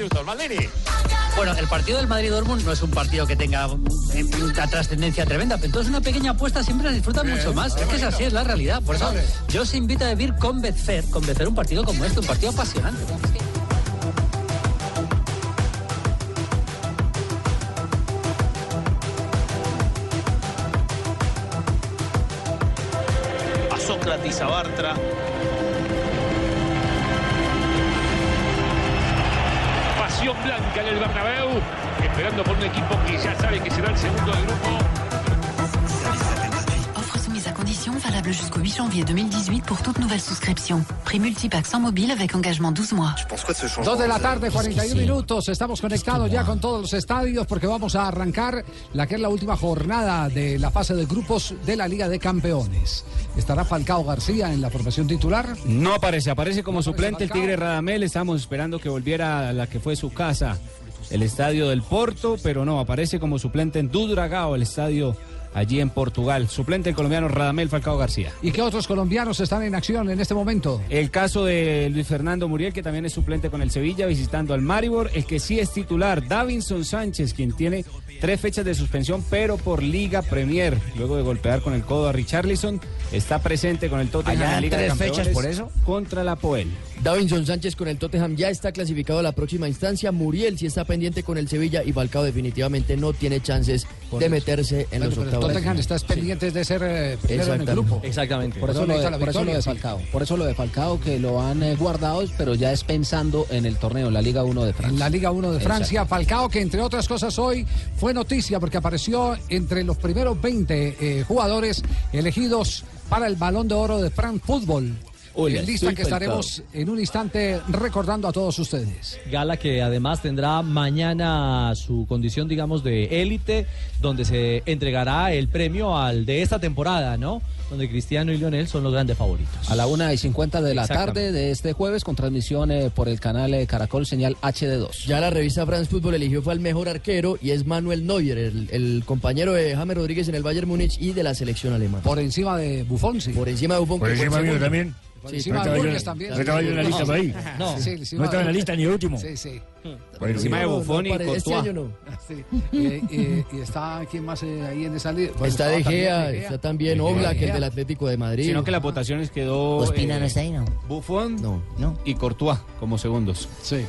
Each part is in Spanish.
Minutos, Maldini. Bueno, el partido del Madrid-Dortmund no es un partido que tenga eh, una trascendencia tremenda, pero entonces una pequeña apuesta siempre la disfruta mucho más. Es que es así, es la realidad. Por eso yo os invito a vivir con Betfair, con Betfair un partido como este, un partido apasionante. a Sócrates, a Bartra. Bernabéu, esperando por un equipo que ya sabe que será el segundo del grupo. Valable jusqu'au 8 janvier 2018 pour toute nouvelle souscription. Prix multipack sans mobile avec engagement 12 mois. Dos de la tarde, 41 minutos. Estamos conectados ya con todos los estadios porque vamos a arrancar la que es la última jornada de la fase de grupos de la Liga de Campeones. ¿Estará Falcao García en la formación titular? No aparece, aparece como No aparece suplente el Falcao. Tigre Radamel. Estamos esperando que volviera a la que fue su casa, el estadio del Porto, pero no, aparece como suplente en Dudragao, el estadio allí en Portugal. Suplente el colombiano Radamel Falcao García. ¿Y qué otros colombianos están en acción en este momento? El caso de Luis Fernando Muriel, que también es suplente con el Sevilla, visitando al Maribor. El que sí es titular, Davinson Sánchez, quien tiene tres fechas de suspensión, pero por Liga Premier. Luego de golpear con el codo a Richarlison, está presente con el Tottenham Allá en la Liga de tres fechas Campeones por eso. Contra la Poel. Davinson Sánchez con el Tottenham ya está clasificado a la próxima instancia. Muriel sí está pendiente con el Sevilla y Falcao definitivamente no tiene chances de meterse en los octavos. Tottenham está pendiente de ser eh, primero en el grupo. Exactamente. Por eso, lo de, la por eso lo de victoria, sí. Falcao. Por eso lo de Falcao, que lo han eh, guardado, pero ya es pensando en el torneo, en la Liga 1 de Francia. En la Liga 1 de Francia, Falcao, que entre otras cosas hoy fue noticia porque apareció entre los primeros 20 eh, jugadores elegidos para el Balón de Oro de France Football. Hola, lista soy que estaremos en un instante recordando a todos ustedes. Gala que además tendrá mañana su condición, digamos, de élite, donde se entregará el premio al de esta temporada, ¿no? Donde Cristiano y Lionel son los grandes favoritos. A la 1 y 50 de la tarde de este jueves, con transmisión eh, por el canal eh, Caracol, señal HD2. Ya la revista France Football eligió fue al mejor arquero y es Manuel Neuer, el, el compañero de James Rodríguez en el Bayern Múnich y de la selección alemana. Por encima de Buffon, sí. Por encima de Buffon. Por encima mío también. Por Sí, encima no de estaba yo- Burgues también. no estaba yo en la lista por ahí. No, sí, No estaba en la lista ni el último. Sí, sí. Por encima de Buffon y Este Courtois. año no. Sí. Eh, eh, y está, ¿quién más eh, ahí en esa lista? Bueno, está De Gea, está también Oblak, el del Atlético de Madrid. Sino que las votaciones quedó Ospina eh, no está ahí, ¿no? Buffon No, No. y Courtois como segundos. Sí.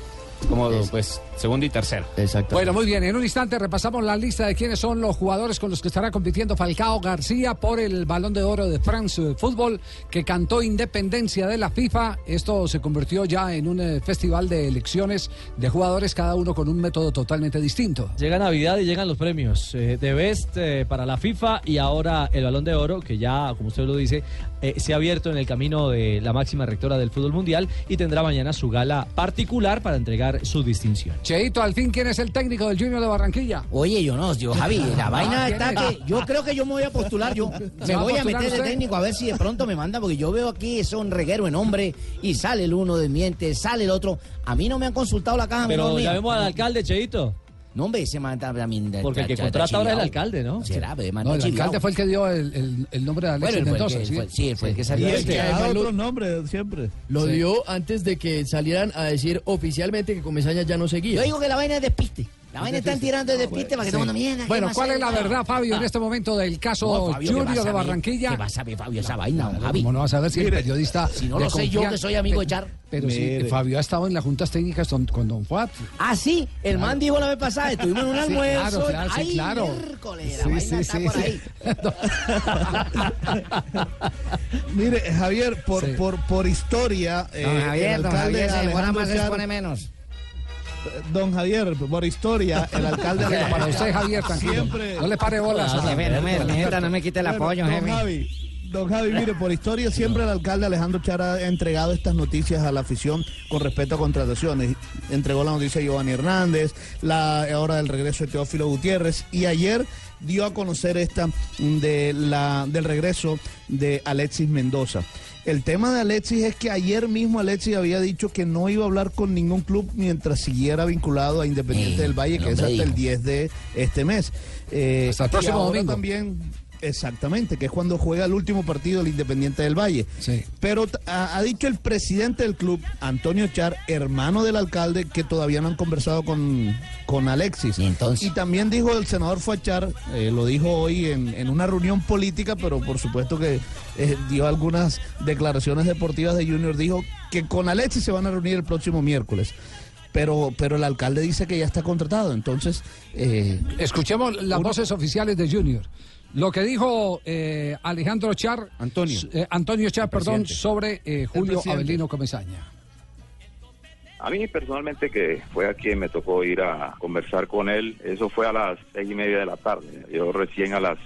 Como pues segundo y tercero. exacto. Bueno, muy bien. En un instante repasamos la lista de quiénes son los jugadores con los que estará compitiendo Falcao García por el Balón de Oro de France Fútbol, que cantó Independencia de la FIFA. Esto se convirtió ya en un eh, festival de elecciones de jugadores, cada uno con un método totalmente distinto. Llega Navidad y llegan los premios eh, de Best eh, para la FIFA y ahora el Balón de Oro, que ya, como usted lo dice, eh, se ha abierto en el camino de la máxima rectora del fútbol mundial y tendrá mañana su gala particular para entregar su distinción. Cheito, al fin, ¿quién es el técnico del Junior de Barranquilla? Oye, yo no, yo, Javi, la vaina ¿quién está es? que yo creo que yo me voy a postular yo. ¿Se Me a voy a meter de técnico a ver si de pronto me manda, porque yo veo aquí un reguero en hombre y sale el uno desmiente, sale el otro. A mí no me han consultado la caja Pero mía. llamemos al alcalde, Cheito. No, hombre, ese man también. Porque el que contrata ahora es el alcalde, ¿no? Será, pero man No, el alcalde fue el que dio el, el- el nombre de Alexis Bueno, el Mendoza. que- ¿sí? fue- sí, fue el que salió. Y es que lo, nombres siempre. lo Sí. dio antes de que salieran a decir oficialmente que Comesaña ya no seguía. Yo digo que la vaina es despiste. La vaina están tirando de despiste para que todo el mundo mierda. ¿qué Bueno, ¿cuál es la verdad, Fabio, en este momento del caso No, Fabio, ¿qué Junior de? Barranquilla? ¿Qué vas a ver, Fabio, esa vaina, don Javi? ¿Cómo no vas a ver si el periodista... si no lo sé yo, que soy amigo de Char. Pero sí. Fabio ha estado en las juntas técnicas con, con don Fuat. Ah, sí, el man dijo la vez pasada, estuvimos en un Sí, almuerzo. claro, claro, sí, claro. miércoles, la Sí, vaina sí, está sí, por sí. ahí. Mire, Javier, por, Sí. por, por historia. Javier, el don alcalde Javier se demora Alejandro más, se Char- expone menos. Don Javier, por historia, el alcalde Para Alejandro usted, Javier, tranquilo. Siempre. No le pare bolas. Jefe, no me, no me quite el Bueno, apoyo, don jefe. Javi, don Javi, mire, por historia siempre el alcalde Alejandro Char ha entregado estas noticias a la afición con respecto a contrataciones. Entregó la noticia a Giovanni Hernández, la hora del regreso de Teófilo Gutiérrez y ayer dio a conocer esta de la, del regreso de Alexis Mendoza. El tema de Alexis es que ayer mismo Alexis había dicho que no iba a hablar con ningún club mientras siguiera vinculado a Independiente Eh, del Valle, que es hasta el dijo. 10 de este mes. Eh, Hasta el próximo domingo. También, exactamente, que es cuando juega el último partido del Independiente del Valle. Sí. Pero ha, ha dicho el presidente del club, Antonio Char, hermano del alcalde, que todavía no han conversado con, con Alexis. Y entonces. también dijo el senador Fachar, eh, lo dijo hoy en, en una reunión política, pero por supuesto que eh, dio algunas declaraciones deportivas de Junior, dijo que con Alexis se van a reunir el próximo miércoles. Pero, pero el alcalde dice que ya está contratado, entonces... eh, Escuchemos las uno- voces oficiales de Junior. Lo que dijo eh, Alejandro Char, Antonio. eh, Antonio Char, perdón, presidente. sobre eh, Julio. Avelino Comesaña. A mí personalmente que fue a quien me tocó ir a conversar con él, eso fue a las seis y media de la tarde. Yo recién a las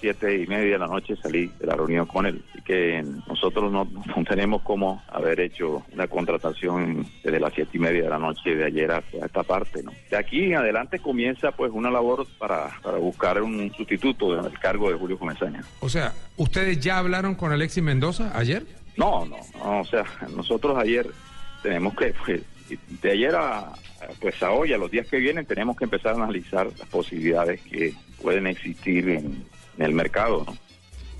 siete y media de la noche salí de la reunión con él. Y que nosotros no, no tenemos cómo haber hecho una contratación desde las siete y media de la noche de ayer hasta esta parte. ¿no? De aquí en adelante comienza pues una labor para, para buscar un sustituto del cargo de Julio Comesaña. O sea, ¿ustedes ya hablaron con Alexis Mendoza ayer? No, no, no, o sea, nosotros ayer tenemos que, pues, de ayer a, pues a hoy, a los días que vienen, tenemos que empezar a analizar las posibilidades que pueden existir en, en el mercado, ¿no?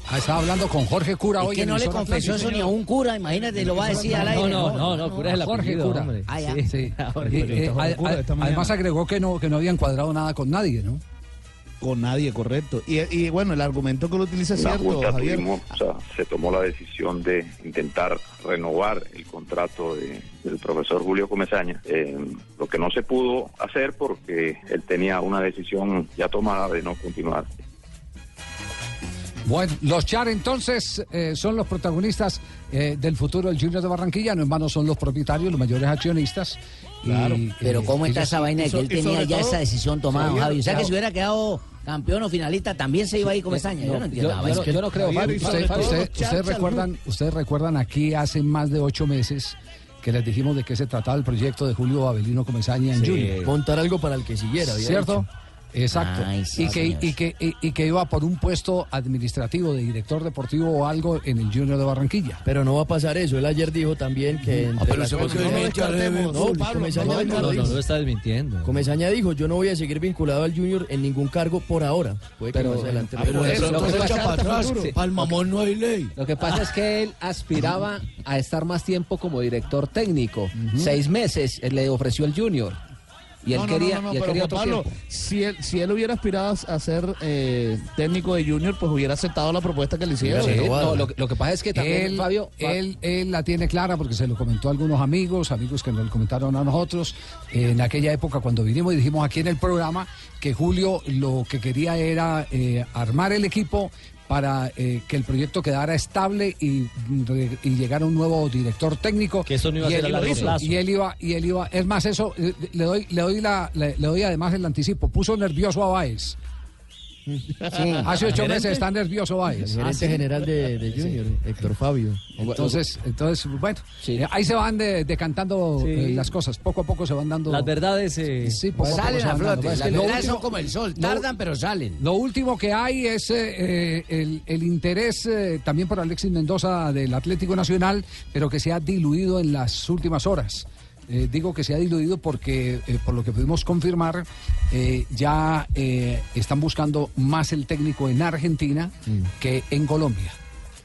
Ah, estaba hablando con Jorge Cura Es hoy que en no le confesó eso ni a un cura, imagínate, lo va a decir al aire. no, no, no, cura es el Jorge apellido, Cura. además agregó que no, que no habían cuadrado nada con nadie, ¿no? Con nadie, correcto. Y, y bueno, el argumento que lo utiliza es cierto, Junta Javier. tuvimos, o sea, se tomó la decisión de intentar renovar el contrato de- del profesor Julio Comesaña, eh, lo que no se pudo hacer porque él tenía una decisión ya tomada de no continuar. Bueno, los Char entonces eh, son los protagonistas eh, del futuro del Junior de Barranquilla, no en vano son los propietarios, los mayores accionistas. Y, Claro, pero eh, ¿cómo está ellos- esa vaina de que él tenía ya todo, esa decisión tomada, Javier, Javi? O sea, que si hubiera quedado campeón o finalista, también se iba a ir con Mesaña. Yo no entiendo. yo, no- yo no creo, Javier, Usted- usted- ustedes recuerdan, ustedes recuerdan aquí hace más de ocho meses que les dijimos de qué se trataba el proyecto de Julio Avelino Comesaña en Sí. Junior. Montar algo para el que siguiera, ¿Cierto? dicho. Exacto. Ay, sí, y, que, y, que, y, y que iba por un puesto administrativo de director deportivo o algo en el Junior de Barranquilla. Pero no va a pasar eso. Él ayer dijo también que... pero se cosas- no lo descartemos, No, Pablo, Comesaña no No, no, no lo está desmintiendo. Comesaña dijo, yo no voy a seguir vinculado al Junior en ningún cargo por ahora. Puede que Pero- más adelante. Ah, pero por eso, eso- lo que pasa- Sí. Para el mamón no hay ley. Lo que pasa es que él aspiraba a estar más tiempo como director técnico. Seis meses eh, le ofreció el Junior. Y él No, quería, no, no, y él pero quería otro Pablo, si él, si él hubiera aspirado a ser eh, técnico de Junior, pues hubiera aceptado la propuesta que le hicieron. Sí, no, lo, que- lo que pasa es que también, él, Fabio, Fa- él, él la tiene clara porque se lo comentó a algunos amigos, amigos que nos lo comentaron a nosotros eh, en aquella época cuando vinimos y dijimos aquí en el programa que Julio lo que quería era eh, armar el equipo para eh, que el proyecto quedara estable y, y llegara un nuevo director técnico. Que eso no iba a y ser él a largo plazo. Y él iba, y él iba, es más eso, le doy, le doy la, le, le doy además el anticipo, puso nervioso a Baez. Hace ocho meses está nervioso El Baez. gerente general de, de Junior, Héctor Fabio. Entonces, entonces bueno, eh, ahí se van de- decantando Sí. eh, las cosas, poco a poco se van dando. Las verdades. eh, Sí, poco a poco Salen se a flote. Las verdades último- son como el sol. lo- Tardan, pero salen. Lo último que hay es eh, eh, el, el interés eh, también por Alexis Mendoza del Atlético Nacional, pero que se ha diluido en las últimas horas. Eh, digo que se ha diluido porque, eh, por lo que pudimos confirmar, eh, ya eh, están buscando más el técnico en Argentina que en Colombia.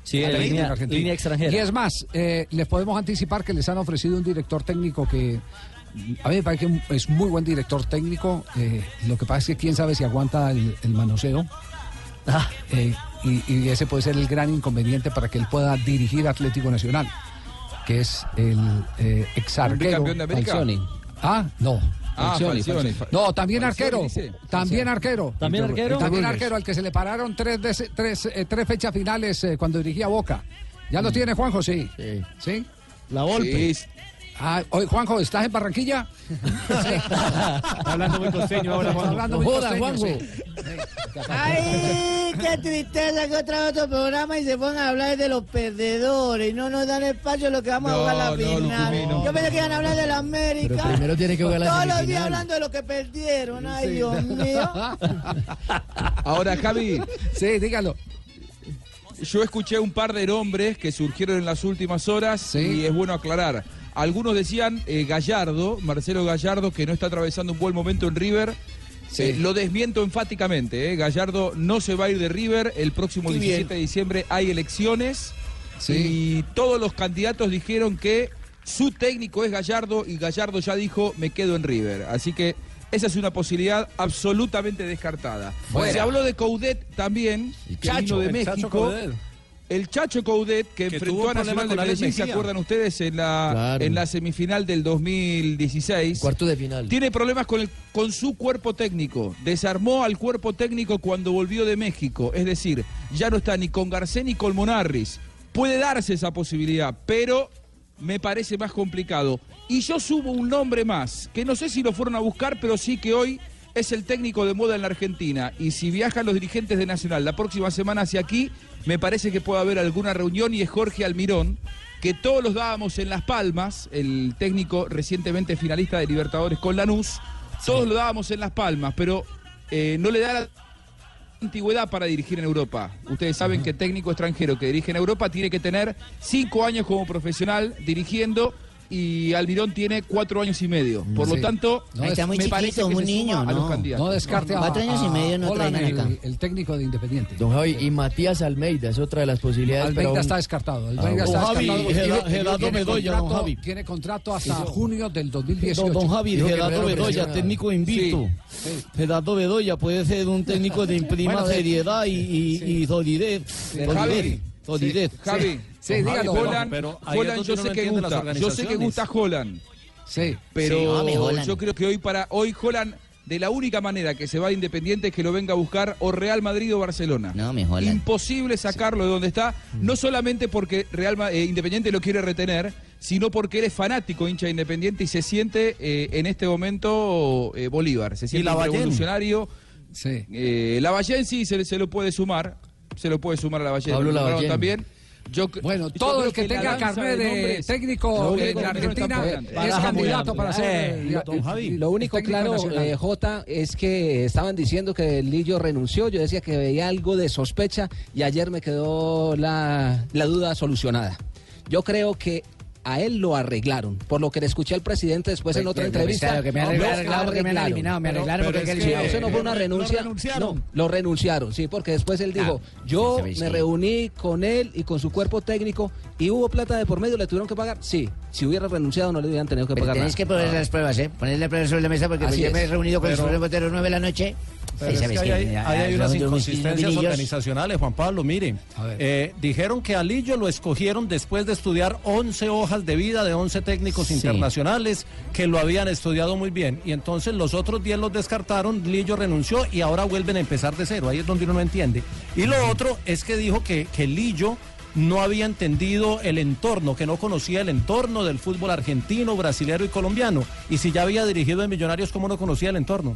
Sí, en línea- extranjera. Y es más, eh, les podemos anticipar que les han ofrecido un director técnico que a mí me parece que es muy buen director técnico. eh, lo que pasa es que quién sabe si aguanta el, el manoseo. Y, y ese puede ser el gran inconveniente para que él pueda dirigir Atlético Nacional, que es el eh, ex arquero. bicampeón de América? Falcioni. Ah, no. Ah, Falcioni, Falcioni. Falcioni. No, también Falcioni, arquero. También arquero. ¿También arquero? También arquero, al que se le pararon tres, veces- tres, eh, tres fechas finales eh, cuando dirigía Boca. ¿Ya lo tiene Juanjo? Sí. Sí. La Volpe. Ah, oye, Juanjo, ¿estás en Barranquilla? hablando muy costeño ahora, Juanjo. hablando muy joda, costeño, Juanjo. sí. Ay, qué tristeza que otra vez otro programa y se pongan a hablar de los perdedores y no nos dan espacio a lo que vamos a jugar la no, final. No. Yo pensé que iban a hablar de la América. Pero primero tiene que jugar la Todos los días hablando de lo que perdieron. Ay, Dios mío. Ahora, Javi, Sí, dígalo. yo escuché un par de nombres que surgieron en las últimas horas y es bueno aclarar. Algunos decían eh, Gallardo, Marcelo Gallardo, que no está atravesando un buen momento en River. Eh, lo desmiento enfáticamente. eh. Gallardo no se va a ir de River. El próximo Qué 17 bien. de diciembre hay elecciones. Sí. Y todos los candidatos dijeron que su técnico es Gallardo y Gallardo ya dijo me quedo en River. Así que esa es una posibilidad absolutamente descartada. Fuera. Se habló de Coudet también, que Chacho, vino de Chacho México. El Chacho Coudet, que, Que enfrentó a Nacional de Medellín, ¿se acuerdan ustedes? En la, Claro. en la semifinal del 2016. Cuarto de final. Tiene problemas con, el, con su cuerpo técnico. Desarmó al cuerpo técnico cuando volvió de México. Es decir, ya no está ni con Garcés ni con Monarris. Puede darse esa posibilidad, pero me parece más complicado. Y yo subo un nombre más, que no sé si lo fueron a buscar, pero sí que hoy es el técnico de moda en la Argentina. Y si viajan los dirigentes de Nacional la próxima semana hacia aquí, me parece que puede haber alguna reunión y es Jorge Almirón, que todos los dábamos en Las Palmas, el técnico recientemente finalista de Libertadores con Lanús, todos lo dábamos en Las Palmas, pero eh, no le da la antigüedad para dirigir en Europa. Ustedes saben que técnico extranjero que dirige en Europa tiene que tener cinco años como profesional dirigiendo y Almirón tiene cuatro años y medio. Por Sí. lo tanto, No, Está muy me parece chiquito, que se suma niño, a los no. candidatos. No descarte a, Cuatro años y a medio no Holland, traigan acá. el, el técnico de Independiente. Don Javi, y Matías Almeida es otra de las posibilidades. Almeida para un- está descartado. Almeida Ah, está don Javi, descartado. Gerardo- Bedoya, don contrato- Javi. Tiene contrato hasta junio del 2018. Don, don Javi, Gerardo Bedoya, técnico invicto. Gerardo Bedoya puede ser un técnico de prima seriedad y, y- y solidez. Solidez. Sí, dígalo. Holland, pero es Holland yo sé no que gusta, yo sé que gusta Holland. Sí. Pero Sí, hombre, Holland. yo creo que hoy para hoy Holland de la única manera que se va a Independiente es que lo venga a buscar o Real Madrid o Barcelona. No, me Holland. Imposible sacarlo de donde está, no solamente porque Real eh, Independiente lo quiere retener, sino porque eres fanático hincha de Independiente y se siente eh, en este momento eh, Bolívar, se siente revolucionario. Sí. Eh, Lavallén sí se, se lo puede sumar, se lo puede sumar a Lavallén. Pablo Lo nombraron Lavallén. también. Yo, Bueno, yo todo el que, tenga carnet de, nombres- técnico la está Argentina es candidato para ser Eh, eh. Lo único claro, eh, Jota, es que estaban diciendo que Lillo renunció. Yo decía que veía algo de sospecha y ayer me quedó la, la duda solucionada. Yo creo que a él lo arreglaron, por lo que le escuché al presidente después en otra entrevista. Claro, que me lo arreglaron, arreglaron porque me han eliminado, me arreglaron pero porque es que eso no fue una ¿Lo renuncia. renunciaron? No, lo renunciaron, sí, porque después él dijo, yo ¿sabes me reuní con él y con su cuerpo técnico y hubo plata de por medio, le tuvieron que pagar. Sí, si hubiera renunciado no le hubieran tenido que Pero pagar tenéis nada. que poner las pruebas, ¿eh? Ponerle pruebas sobre la mesa porque pues yo me he reunido con el Botero 9 de la noche. Hay, Ah, hay unas inconsistencias organizacionales, Juan Pablo. Mire, eh, dijeron que a Lillo lo escogieron después de estudiar 11 hojas de vida de 11 técnicos Sí. internacionales que lo habían estudiado muy bien. Y entonces los otros 10 los descartaron, Lillo renunció y ahora vuelven a empezar de cero. Ahí es donde uno no entiende. Y lo otro es que dijo que, que Lillo no había entendido el entorno, que no conocía el entorno del fútbol argentino, brasilero y colombiano. Y si ya había dirigido en Millonarios, ¿cómo no conocía el entorno?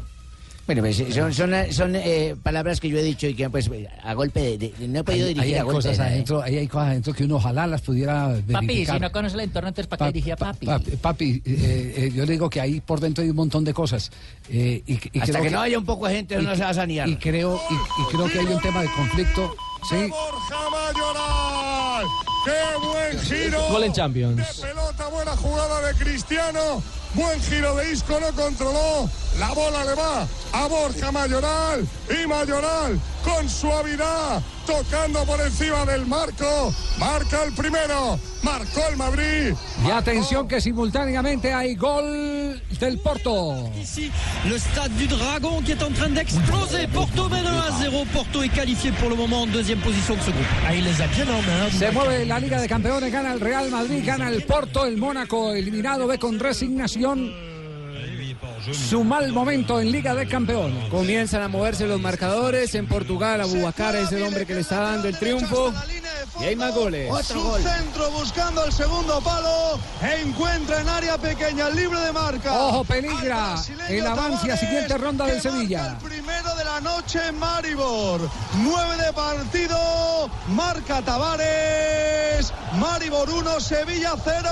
Bueno, pues son, son, son eh, palabras que yo he dicho y que pues a golpe de... de- de- no he podido Ahí, dirigir ahí a golpe cosas de ¿eh? adentro, ahí hay cosas adentro que uno ojalá las pudiera Papi, verificar. si no conoce el entorno, entonces ¿para qué Pa- dirigía pa- papi? Papi, papi, eh, eh, yo le digo que ahí por dentro hay un montón de cosas. eh, y, y Hasta creo que no haya un poco de gente, no se va a sanear. Y creo, y, y creo que hay un tema de conflicto. Sí. Borja Mayoral. ¡Qué buen giro! Gol en Champions. De pelota, buena jugada de Cristiano. Buen giro de Isco, no controló. La bola le va a Borja Mayoral. Y Mayoral, con suavidad, tocando por encima del marco. Marca el primero. Marcó el Madrid. Y atención que simultáneamente hay gol del Porto. Ici, le stade du Dragon qui est en train d'exploser. Porto mène 1 à 0. Porto est qualifié pour le moment en deuxième position de ce groupe. Ah, il les a bien. Se mueve la Liga de Campeones, gana el Real Madrid, gana el Porto, el Mónaco eliminado, ve con resignación su mal momento en Liga de Campeones. Comienzan a moverse los marcadores. En Portugal, Abubacar es el hombre que le está dando el triunfo. Y hay más goles. Su centro buscando el segundo palo. Encuentra en área pequeña el libre de marca. Ojo, peligra el avance a siguiente ronda del Sevilla. Primero la noche en Maribor. Nueve de partido. Marca Tavares. Maribor 1, Sevilla 0.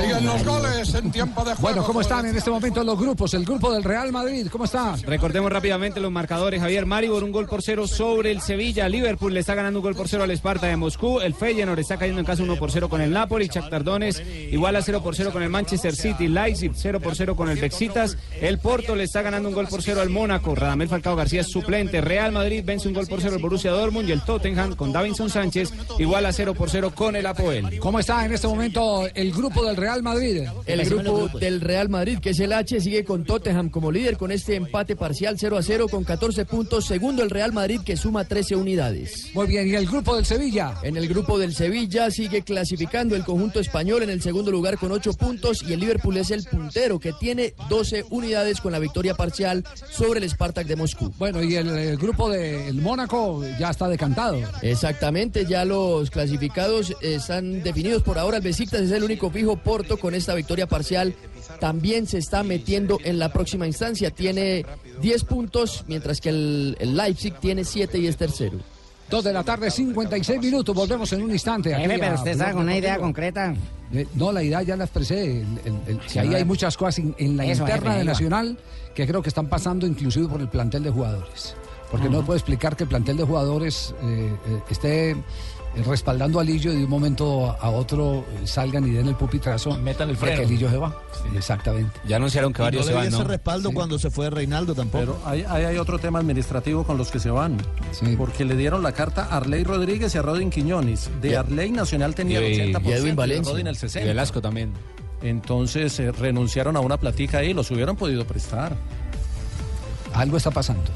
Siguen los goles en tiempo de juego. Bueno, ¿cómo están en este momento los grupos? El grupo del Real Madrid, ¿cómo está? Recordemos rápidamente los marcadores. Javier Maribor, un gol por cero sobre el Sevilla. Liverpool le está ganando un gol por cero al Esparta de Moscú. El Feyenoord está cayendo en casa 1 por 0 con el Napoli. Shakhtar Donetsk igual a 0 por 0 con el Manchester City. Leipzig 0 por 0 con el Bexitas. El Porto le está ganando un gol por 0 al Mónaco. Radamel Falcao García es suplente. Real Madrid vence un gol por 0 al Borussia Dortmund. Y el Tottenham con Davinson Sánchez igual a 0 por 0 con el Apoel. ¿Cómo está en este momento el grupo del Real Madrid? El grupo del Real Madrid, que es el H, sigue con Tottenham como líder con este empate parcial 0 a 0 con 14 puntos. Segundo el Real Madrid que suma 13 unidades. Muy bien, ¿y el grupo del Sevilla? En el grupo del Sevilla sigue clasificando el conjunto español en el segundo lugar con 8 puntos y el Liverpool es el puntero que tiene 12 unidades con la victoria parcial sobre el Spartak de Moscú. Bueno, y el, el grupo del Mónaco ya está decantado. Exactamente, ya los clasificados están definidos por ahora. El Besiktas es el único fijo. Porto con esta victoria parcial también se está metiendo en la próxima instancia. Tiene 10 puntos, mientras que el, el Leipzig tiene 7 y es tercero. Dos de la tarde, 56 minutos. Volvemos en un instante. aquí pero usted sabe con una idea concreta. Eh, no, la idea ya la expresé. El- el- el- que ahí hay eh. muchas cosas en, en la Eso, interna jefe, de. Nacional que creo que están pasando inclusive por el plantel de jugadores. Porque no puedo explicar que el plantel de jugadores eh, eh, esté respaldando a Lillo y de un momento a otro eh, salgan y den el pupitrazo. Metan el freno. que Lillo se va. Exactamente. Ya anunciaron que Y varios no se van, dio ese ¿no? respaldo cuando se fue Reinaldo tampoco. Pero ahí, ahí hay otro tema administrativo con los que se van. Porque le dieron la carta a Arley Rodríguez y a Rodin Quiñones. De Y- Arley Nacional tenía el y- 80%. y Edwin Valencia. Rodin el Y 60%. Velasco también. Entonces eh, renunciaron a una platica ahí, los hubieran podido prestar. Algo está pasando.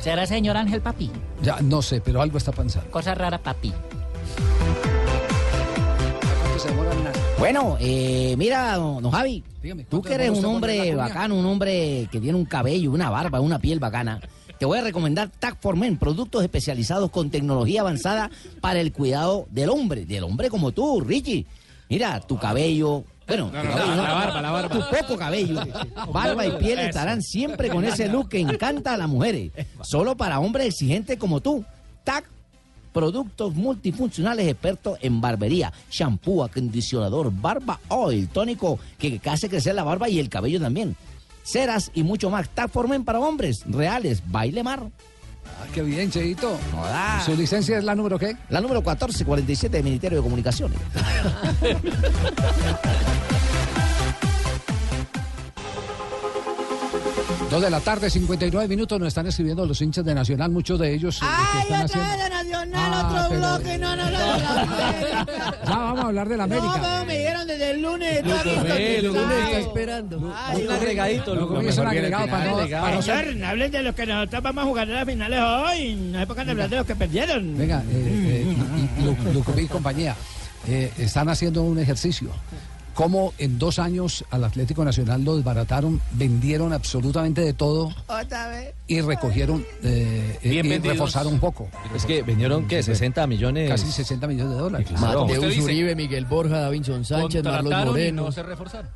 ¿Será señor Ángel Papi? Ya no sé, pero algo está pasando. Cosa rara, Papi. Bueno, eh, mira, don, Javi, Dígame, tú ¿cuánto que eres un hombre bacano, un hombre que tiene un cabello, una barba, una piel bacana, te voy a recomendar Tag for Men, productos especializados con tecnología avanzada para el cuidado del hombre, del hombre como tú, Richie. Mira, tu cabello, bueno, tu no, cabello, la barba, la barba. tu poco cabello, barba y piel estarán siempre con ese look que encanta a las mujeres, solo para hombres exigentes como tú. Tag Productos multifuncionales expertos en barbería, shampoo, acondicionador, barba oil, tónico que, hace crecer la barba y el cabello también. Ceras y mucho más. Tag Formen para hombres reales. Baile Mar. Ah, qué bien, Cheito. Joda. ¿Su licencia es la número qué? La número 1447 del Ministerio de Comunicaciones. Dos de la tarde, 59 minutos. Nos están escribiendo los hinchas de Nacional, muchos de ellos. eh, que están haciendo- de Nacional, Ah, otro pero- bloque, no, no, no, no, no. Ya vamos a hablar de la No, América. pero me dijeron desde el lunes. Lo está listo, que lo está esperando. Ay, Un agregadito, lo comí, es un agregado para no, para no ser- hablen de los que nosotros vamos a jugar en las finales hoy. No hay por qué hablar de los que perdieron. Venga, eh, eh, y- y Lucumí y compañía, eh, están haciendo un ejercicio. Cómo en dos años al Atlético Nacional lo desbarataron, vendieron absolutamente de todo Otra vez. y recogieron eh, eh, Bien y vendidos. reforzaron un poco. Es que vendieron, ¿qué? 60 millones. Casi 60 millones de dólares. Claro. Mateus Usted dice- Uribe, Miguel Borja, Davinson Sánchez, Marlos Contrataron y Moreno. no se reforzaron.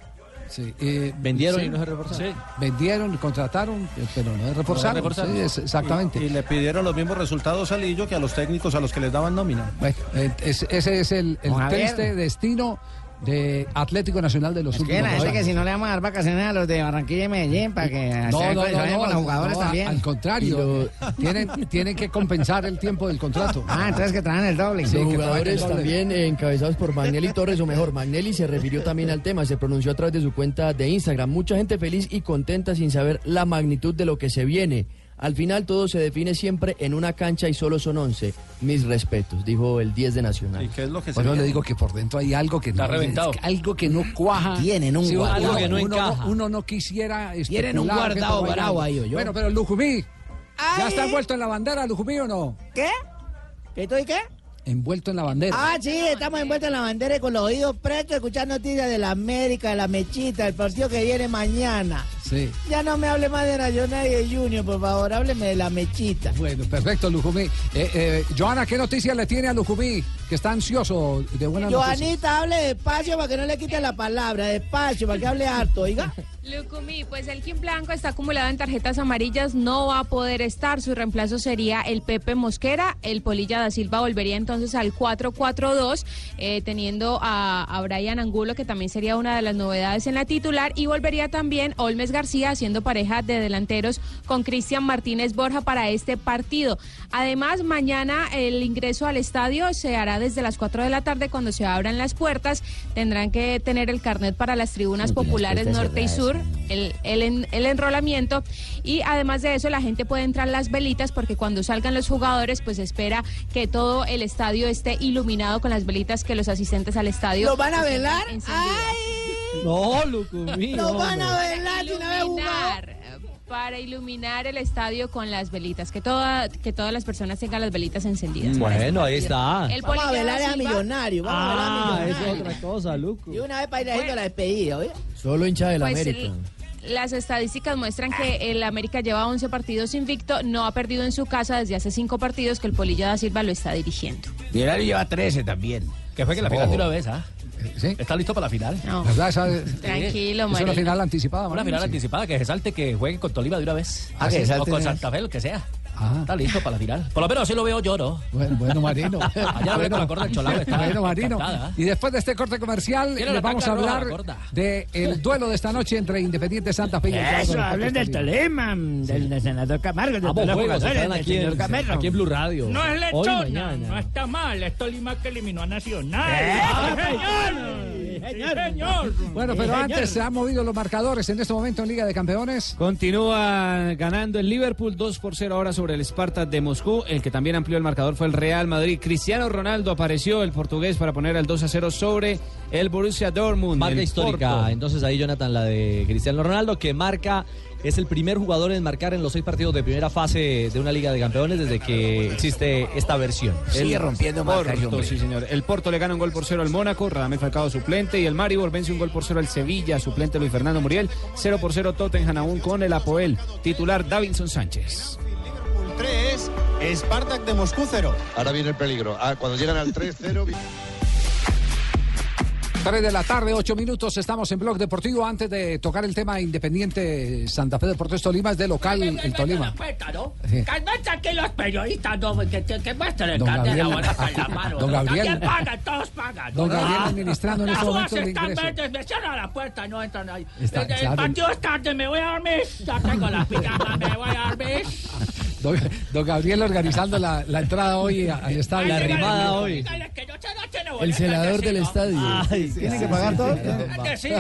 Sí, eh, Vendieron sí. y no se reforzaron. Sí. Vendieron y contrataron, eh, pero no reforzaron. No reforzaron. Sí, es- exactamente. Y, y le pidieron los mismos resultados a Lillo que a los técnicos a los que les daban nómina. Bueno, eh, es- ese es el, el triste destino de Atlético Nacional de los Es que últimos que años. si no le vamos a dar vacaciones a los de Barranquilla y Medellín para que No, no, vayan no, con no, los jugadores no, también. Al contrario, tienen, tienen que compensar el tiempo del contrato. Ah, entonces que traen el doble. Sí, Los que jugadores doble. también eh, encabezados por Magnelli Torres, o mejor, Magnelli se refirió también al tema, se pronunció a través de su cuenta de Instagram. Mucha gente feliz y contenta sin saber la magnitud de lo que se viene. Al final todo se define siempre en una cancha y solo son 11. Mis respetos, dijo el 10 de Nacional. ¿Y qué es lo que se Bueno, viene? le digo que por dentro hay algo que Está no reventado. es algo que no cuaja. Tienen un Sí, guardado. uno- Algo que no uno, encaja. uno no quisiera Tienen un guardado bravo ahí, ¿oyó? Bueno, pero Lujumí, ¿ya está envuelto en la bandera Lujumí o no? ¿Qué? ¿Qué estoy qué? Envuelto en la bandera. Ah, sí, estamos envueltos en la bandera y con los oídos prestos a escuchar noticias de la América, de la Mechita, el partido que viene mañana. Sí. Ya no me hable más de Nacional y de Junior, por favor, hábleme de la Mechita. Bueno, perfecto, Lujumí. Eh, eh, Joana, ¿qué noticias le tiene a Lujumí? Que está ansioso de buena noticia. Joanita, hable despacio para que no le quite la palabra, despacio, para que hable harto, oiga. Lucumí, pues el Kim Blanco está acumulado en tarjetas amarillas, no va a poder estar. Su reemplazo sería el Pepe Mosquera. El Polilla da Silva volvería entonces al 4-4-2, eh, teniendo a, a Brian Angulo, que también sería una de las novedades en la titular. Y volvería también Olmes García haciendo pareja de delanteros con Cristian Martínez Borja para este partido. Además, mañana el ingreso al estadio se hará desde las 4 de la tarde cuando se abran las puertas. Tendrán que tener el carnet para las tribunas populares norte y sur el, el, en- el enrolamiento y además de eso la gente puede entrar las velitas porque cuando salgan los jugadores pues espera que todo el estadio esté iluminado con las velitas que los asistentes al estadio ¿Lo van a velar? encendidas. No, Lucumí. No, van a había jugado. iluminar, para iluminar el estadio con las velitas que toda, que todas las personas tengan las velitas encendidas Bueno, ahí está. El Vamos a velar a millonario, vamos a velar a Ah, es millonario. otra cosa, Lucu. Y una vez para ir haciendo la despedida, ¿oye? Solo hincha de la Pues, América. el- las estadísticas muestran que el América lleva 11 partidos invicto, no ha perdido en su casa desde hace 5 partidos que el Polilla da Silva lo está dirigiendo. Millonario lleva 13 también. Que fue que la final de una vez, ¿ah? ¿Está listo para la final? No. ¿Verdad? Esa- Tranquilo, es una final anticipada, Una final sí. anticipada, que se salte, que juegue con Tolima de una vez. Ah, que Así, salte o con de Santa Fe, lo que sea. Ah. Está listo para la final. Por lo menos así lo veo yo, ¿no? Bueno, bueno, Marino. Allá la con del está bueno, Marino. encantada. Y después de este corte comercial, les vamos a hablar del duelo de esta noche entre Independiente Santa Fe y Eso, del hablen del Tolima. Tolima, del senador Camargo, de Ambos juegos del aquí señor en, Camargo. aquí en Blue Radio. No es Hoy, lechona, mañana. no está mal, es Tolima que eliminó a Nacional. ¡Eh! ¡Sí, señor! ¡Sí, señor! Bueno, pero antes se han movido los marcadores en este momento en Liga de Campeones. Continúa ganando el Liverpool 2 por 0 ahora sobre el Spartak de Moscú. El que también amplió el marcador fue el Real Madrid. Cristiano Ronaldo apareció, el portugués, para poner el 2 a 0 sobre el Borussia Dortmund. Marca histórica, Porto. entonces ahí Jonathan, la de Cristiano Ronaldo, que marca, es el primer jugador en marcar en los seis partidos de primera fase de una Liga de Campeones desde que existe esta versión. Sigue rompiendo marcas, sí, señor. El Porto le gana un gol por cero al Mónaco, Radamel Falcao suplente, y el Maribor vence un gol por cero al Sevilla, suplente Luis Fernando Muriel, 0 por 0 Tottenham aún con el Apoel, titular Davinson Sánchez. 3, Spartak de Moscú 0. Ahora viene el peligro. Ah, cuando llegan al 3-0. 3 de la tarde, 8 minutos, estamos en Blog Deportivo. Antes de tocar el tema Independiente Santa Fe Deportes Tolima, es de local el Tolima. Sí. Calmate aquí los periodistas, no, que, que, que muestren el Don Gabriel- hora con la mano. Don Gabriel- pagan, todos pagan. Don Gabriel administrando en este Las momento uvas el ingreso. verdes, me cierran la puerta, no entran ahí. Está- el, el está- partido es tarde, me voy a dormir. Ya tengo la pijama, me voy a dormir. Don, don Gabriel organizando la, la entrada hoy al estadio. Noche no voy El celador del sí, estadio. Ay, ¿Tiene que pagar todo? ¿no? Sí,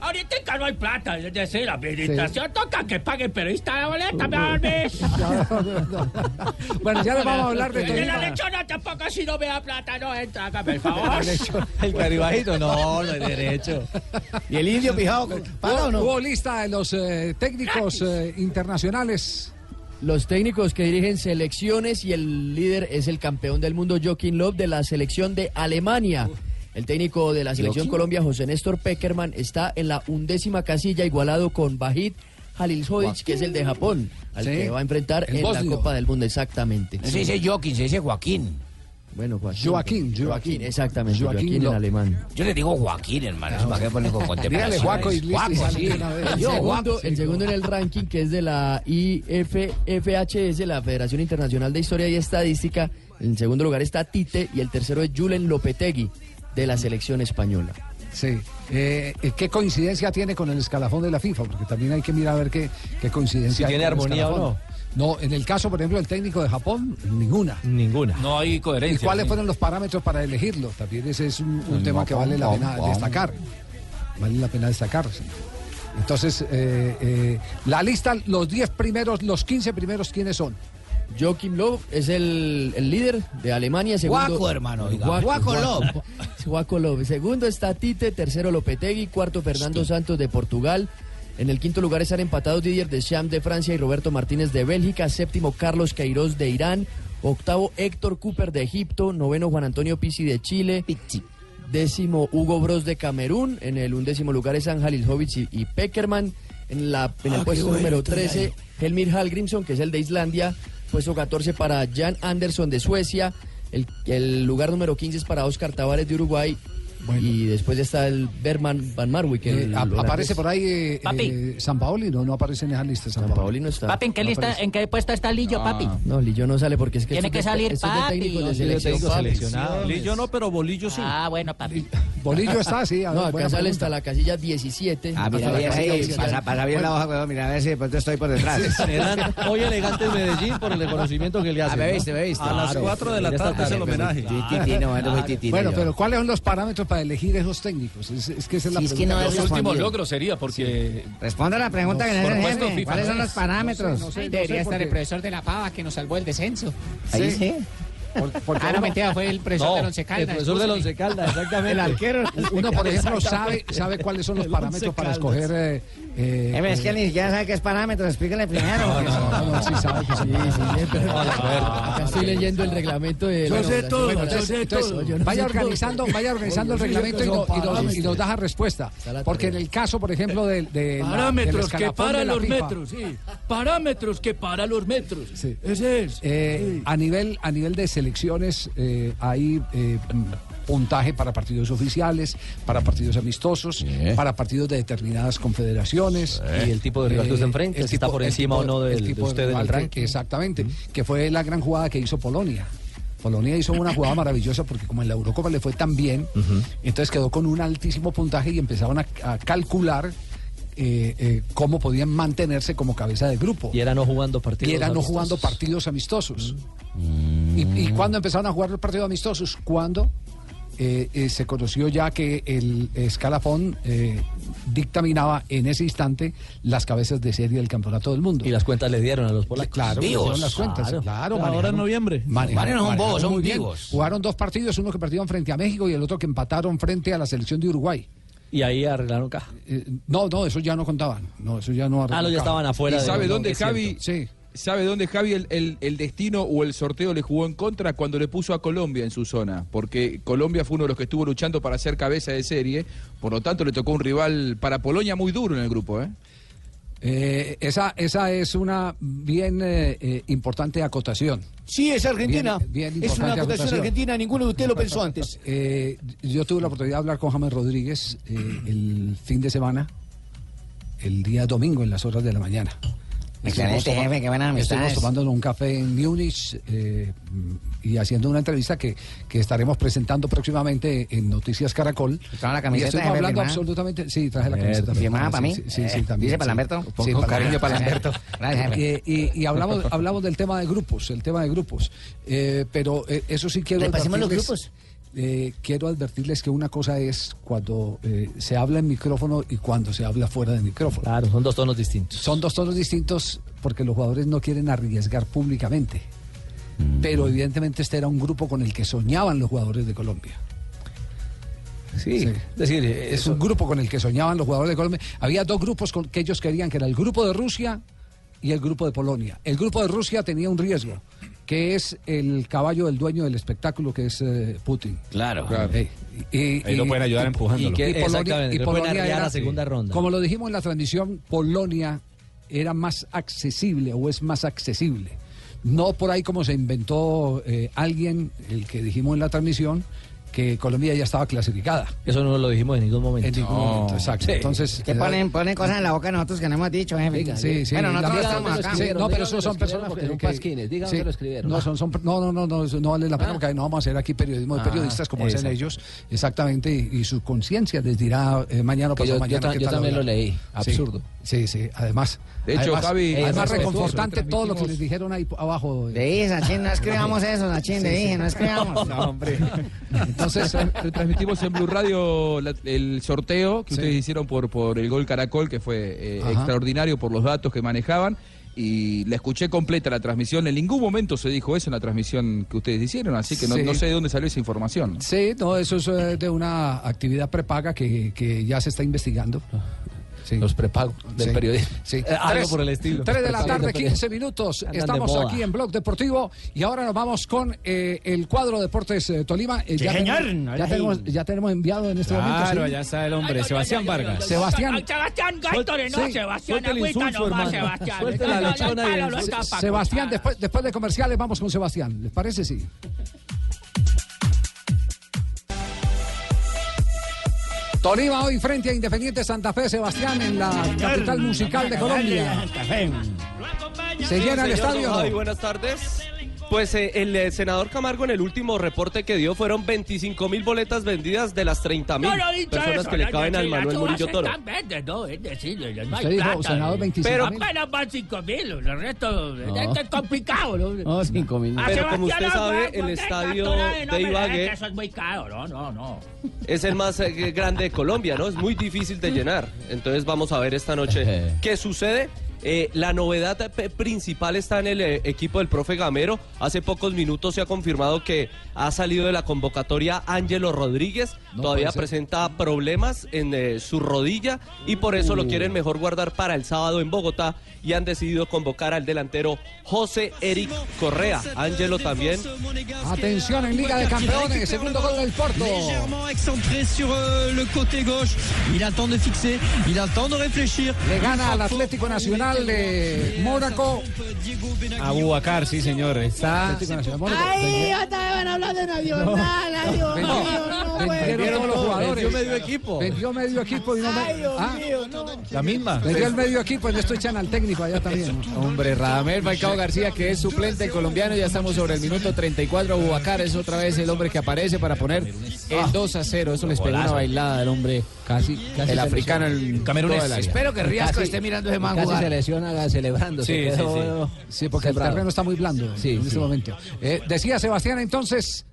ahorita no hay plata, es decir, la administración toca que pague el periodista de boleta, dormir. Bueno, ya le vamos a hablar de Y la lechona tampoco, si no me da plata, no entra, hágame el favor. El caribajito, no, no hay derecho. ¿Y el indio pijado paga o ¿Hubo, no? hubo lista de los eh, técnicos eh, internacionales. Los técnicos que dirigen selecciones y el líder es el campeón del mundo Joaquín Love de la selección de Alemania. El técnico de la selección. Colombia, José Néstor Peckerman, está en la undécima casilla igualado con Bajit Halilhovic, que es el de Japón, al Sí. que va a enfrentar en la. Copa del Mundo, exactamente. Se dice Joaquín, se dice Joaquín. Bueno, Joaquín. Joaquín, Joaquín, Joaquín. exactamente, Joaquín Joaquín, en alemán. Yo le digo Joaquín, hermano. ¿Para qué ponen con contemplación? Dígale Juaco y Juaco, sí. vez. El Yo, segundo, el segundo en el ranking, que es de la IFFHS, la Federación Internacional de Historia y Estadística. En segundo lugar está Tite y el tercero es Julen Lopetegui, de la selección española. Sí. Eh, ¿Qué coincidencia tiene con el escalafón de la FIFA? Porque también hay que mirar a ver qué, qué coincidencia Si hay tiene el armonía o escalafón. No, en el caso, por ejemplo, del técnico de Japón, ninguna. Ninguna. No hay ¿Y coherencia. cuáles sí. fueron los parámetros para elegirlo? También ese es un, tema que vale la pena Japón. destacar. Vale la pena destacar. sí. Entonces, eh, eh, la lista, los 10 primeros, los 15 primeros, ¿quiénes son? Joachim Löw es el, el líder de Alemania. Segundo, Guaco, hermano, Guaco Löw. Guaco Löw. Segundo está Tite, tercero Lopetegui, cuarto Fernando Santos de Portugal. En el quinto lugar están empatados Didier Deschamps de Francia y Roberto Martínez de Bélgica. Séptimo Carlos Queiroz de Irán. Octavo Héctor Cooper de Egipto. Noveno Juan Antonio Pizzi de Chile. Décimo Hugo Bros de Camerún. En el undécimo lugar están Halilhovic y, y Peckerman. En, la, en el Ah, puesto bueno, número estoy 13 ahí. Helmir Hallgrimsson, que es el de Islandia. Puesto 14 para Jan Anderson de Suecia. El, el lugar número 15 es para Oscar Tavares de Uruguay. Y después está el Berman Van Marwijk. Eh, aparece por ahí eh, Papi. eh, San Paoli, no, no aparece en esa lista. San, Paoli no está. Papi, ¿en qué, No lista, aparece. ¿en qué puesto está Lillo, papi? No, Lillo no sale porque es que Tiene que de- salir, de papi. técnico de selección. Lillo no, pero Bolillo sí. Ah, bueno, papi. Bolillo está, sí. a No, ver, sale pregunta. hasta la casilla 17. Ah, mira, la mira, casilla ahí, 17. pasa, pasa bien la hoja, weón, mira, a ver si de pronto estoy por detrás. Serán hoy elegantes Medellín por el reconocimiento que le Ah, hacen. me ¿no? viste, me viste. A las Claro. 4 de la tarde es el homenaje. Titino, bueno, pero ¿cuáles son los parámetros para elegir esos técnicos? Es, es que esa es la Sí, es que pregunta. no yo- respondido. logros sería porque Responda la pregunta que no. FIFA, ¿Cuáles son no los parámetros? No sé, no sé, Debería estar porque- el profesor de la pava que nos salvó el descenso. Ahí sí. Porque Ah, no, mentira, fue el profesor No, del Once el Caldas. profesor del. Once Caldas, exactamente. El arquero. Uno, por ejemplo, sabe, sabe cuáles son los El parámetros para escoger. eh, eh, Jefe, es que él ni siquiera sabe qué es parámetros. Explíquele primero. No, porque- no, no, no, sí sabe que sí. Acá estoy leyendo el reglamento de Yo sé todo, vaya sé todo. organizando, vaya organizando el reglamento y, son no- y nos, da respuesta. Porque en el caso, por ejemplo, de, de la- del parámetros que para los metros, sí. Parámetros que para los metros. Sí. Ese es. eh, a nivel a nivel de selecciones eh, hay eh, puntaje para partidos oficiales, para partidos amistosos, para partidos de determinadas confederaciones. Y el tipo de rival que usted enfrenta, si está por encima o no el del- de tipo usted en el rival que- ranking. Exactamente, que fue la gran jugada que hizo Polonia. Polonia hizo una jugada maravillosa porque como en la Eurocopa le fue tan bien, entonces quedó con un altísimo puntaje y empezaban a, a calcular eh, eh, cómo podían mantenerse como cabeza de grupo. Y era no jugando partidos. Y era no amistosos. jugando partidos amistosos. ¿Y, y cuándo empezaron a jugar los partidos amistosos? Cuando eh, eh, se conoció ya que el escalafón eh, dictaminaba en ese instante las cabezas de serie del campeonato del mundo. Y las cuentas le dieron a los polacos. Claro, Vivos. las cuentas. Claro. Claro, Ahora manejaron- en noviembre. manejaron- manejaron bobos, son muy bien. vivos. Jugaron dos partidos, uno que perdieron frente a México y el otro que empataron frente a la selección de Uruguay. Y ahí arreglaron caja. Eh, no, no, eso ya no contaban. No, eso ya no Ah, no, ya estaban afuera. ¿Y de- sabe dónde Javi? Sí. ¿Sabe dónde Javi el, el- el destino o el sorteo le jugó en contra cuando le puso a Colombia en su zona? Porque Colombia fue uno de los que estuvo luchando para ser cabeza de serie, por lo tanto le tocó un rival para Polonia muy duro en el grupo, ¿eh? Eh, esa, esa es una bien eh, eh, importante acotación. Sí, es Argentina. Bien- bien es una acotación acotación. argentina, ninguno de ustedes lo pensó antes. Eh, yo tuve la oportunidad de hablar con James Rodríguez eh, el fin de semana, el día domingo en las horas de la mañana. Excelente, Estuvimos toma- jefe, qué buenas Estuvimos amistades. tomándonos un café en Múnich eh, y haciendo una entrevista que, que estaremos presentando próximamente en Noticias Caracol. ¿Trajo la Y camiseta, estuvimos jefe, hablando firmada? absolutamente. Sí, traje la camiseta. ¿Firmada Sí, para mí? Sí, sí, sí, Eh, también. ¿dice para. Lamberto? Sí, Con para cariño para Lamberto. Gracias. Eh, y, y hablamos, hablamos del tema de grupos, el tema de grupos. Eh, pero eh, eso sí quiero Repasemos los grupos. Eh, quiero advertirles que una cosa es cuando eh, se habla en micrófono y cuando se habla fuera de micrófono. Claro, son dos tonos distintos. Son dos tonos distintos porque los jugadores no quieren arriesgar públicamente. Pero evidentemente este era un grupo con el que soñaban los jugadores de Colombia. Sí, es decir, Es eso- un grupo con el que soñaban los jugadores de Colombia. Había dos grupos con que ellos querían, que era el grupo de Rusia y el grupo de Polonia. El grupo de Rusia tenía un riesgo, que es el caballo del dueño del espectáculo, que es eh, Putin. Claro. Eh, y- Ahí lo pueden ayudar y- empujándolo. y que- y Polonia, exactamente, y le pueden Polonia arrear era- a segunda ronda. Como lo dijimos en la transmisión, Polonia era más accesible o es más accesible. No por ahí como se inventó eh, alguien, el que dijimos en la transmisión, que Colombia ya estaba clasificada. Eso no lo dijimos en ningún momento. En ningún momento, exacto. Sí. Entonces, Que ponen, ponen cosas en la boca de nosotros que no hemos dicho, jefe. Sí, sí. Bueno, nosotros estamos acá. sí, no, pero esos son personas porque que- son que- pasquines, digan sí. que lo escribieron. No, son, son- no, no, no, no, no vale la pena porque no vamos a hacer aquí periodismo de Ah, periodistas como hacen exacto. ellos, exactamente, y, y su conciencia les dirá eh, mañana o Que pasado yo- yo mañana. yo tal también lo leí. Absurdo. Sí, sí, además. De hecho, además, Javi- Además, Eh, reconfortante todo lo que les dijeron ahí abajo. Le dije, Sachin, no escribamos eso, Sachin, le dije, no escribamos. No, hombre. Entonces, eh, Transmitimos en Blue Radio la- el sorteo que ustedes hicieron por, por el gol Caracol, que fue eh, extraordinario por los datos que manejaban. Y la escuché completa la transmisión. En ningún momento se dijo eso en la transmisión que ustedes hicieron, así que no, Sí. no sé de dónde salió esa información. Sí, no, eso es eh, de una actividad prepaga que, que ya se está investigando. Los prepagos del Sí. periodismo. Sí. Eh, algo por el estilo. 3 de la tarde, del periodismo. 15 minutos. Andan Estamos aquí en Blog Deportivo y ahora nos vamos con eh, el cuadro Deportes eh, Tolima. Eh, ya, señor. tenemos, ya, tenemos, ya tenemos enviado en este momento. Claro, ¿sí? allá está el hombre, Sebastián Vargas. Sebastián. Sebastián Gaitore, no. Sebastián, agüita nomás. Sebastián. Sebastián, después, después de comerciales vamos con Sebastián. ¿Les parece? Sí. Tolima hoy frente a Independiente Santa Fe, Sebastián, en la capital musical de Colombia. Se llena el estadio. Buenas tardes. Pues eh, el eh, senador Camargo en el último reporte que dio fueron 25 mil boletas vendidas de las 30 mil No personas eso, que le no, caben no, al Manuel Murillo Toro. verdes, no, es decir, Usted dijo, plata. senador, 25 Pero- mil. Apenas van 5 mil, el resto No. esto es complicado. ¿no? No, cinco mil. A Pero como usted sabe, el ¿por qué estadio de Ibagué- Eso es muy caro, no, no, no. Es el más eh, grande de Colombia, ¿no? Es muy difícil de llenar. Entonces vamos a ver esta noche qué sucede. Eh, la novedad eh, principal está en el eh, equipo del profe Gamero. Hace pocos minutos se ha confirmado que ha salido de la convocatoria Ángelo Rodríguez. No Todavía presenta problemas en eh, su rodilla y por eso Uh. lo quieren mejor guardar para el sábado en Bogotá y han decidido convocar al delantero José Eric Correa. Ángelo también Atención en Liga de Campeones, segundo gol del Porto. Sur euh, le côté gauche. Il a le temps de fixer, il a le temps de réfléchir. Le gana al Atlético Nacional de Mónaco. Abubacar, sí, señor. Está. Nacional. Ay, otra vez van a hablar de Nacional. No, güey. Vendieron los jugadores. Vendió medio equipo. Vendió medio equipo y no me... Ay, Dios Ah, mío, no. La misma. vendió el medio equipo y le estoy echando al técnico allá también. Hombre, Radamel Falcao García, que es suplente colombiano, ya estamos sobre el minuto 34. Abubacar es otra vez el hombre que aparece para poner el 2 a 0. Eso les pegó una bailada del hombre, Casi, casi el africano, el Camerunés. el. Espero que Riasco Casi- esté mirando ese man Casi jugar. se lesiona celebrando. se Sí, sí, porque el terreno está muy blando Sí, en sí. este momento. Eh, decía Sebastián entonces,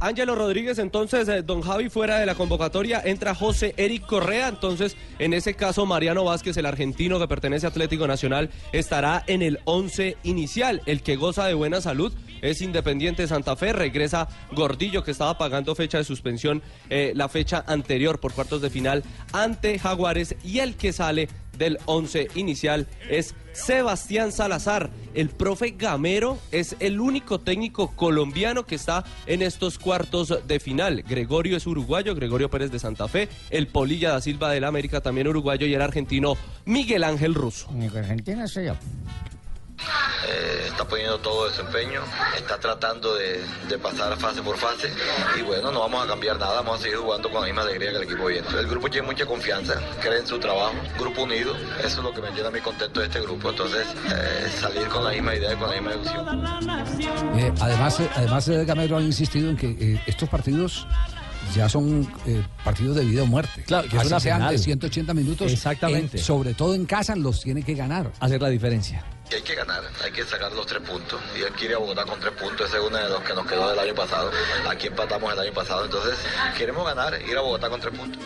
Ángelo Rodríguez, entonces, eh, don Javi fuera de la convocatoria, entra José Eric Correa, entonces, en ese caso, Mariano Vázquez, el argentino que pertenece a Atlético Nacional, estará en el 11 inicial. El que goza de buena salud es Independiente Santa Fe, regresa Gordillo, que estaba pagando fecha de suspensión eh, la fecha anterior por cuartos de final ante Jaguares, y el que sale del 11 inicial es Sebastián Salazar. El profe Gamero es el único técnico colombiano que está en estos cuartos de final. Gregorio es uruguayo, Gregorio Pérez de Santa Fe, el Polilla da Silva del América también uruguayo y el argentino Miguel Ángel Russo. Argentina soy yo. Eh, está poniendo todo desempeño, está tratando de, de pasar fase por fase y bueno, no vamos a cambiar nada, vamos a seguir jugando con la misma alegría que el equipo viene. El grupo tiene mucha confianza, cree en su trabajo, grupo unido, eso es lo que me llena a mí contento de este grupo, entonces eh, salir con la misma idea y con la misma ilusión. eh, además, eh, además eh, Gamero ha insistido en que eh, estos partidos ya son eh, partidos de vida o muerte. Claro, que es Así una sean final. de 180 minutos. Exactamente. en- sobre todo en casa los tiene que ganar. Hacer la diferencia. Hay que ganar, hay que sacar los tres puntos. Y hay que a Bogotá con tres puntos, ese es uno de los que nos quedó del año pasado. Aquí empatamos el año pasado, entonces queremos ganar, ir a Bogotá con tres puntos.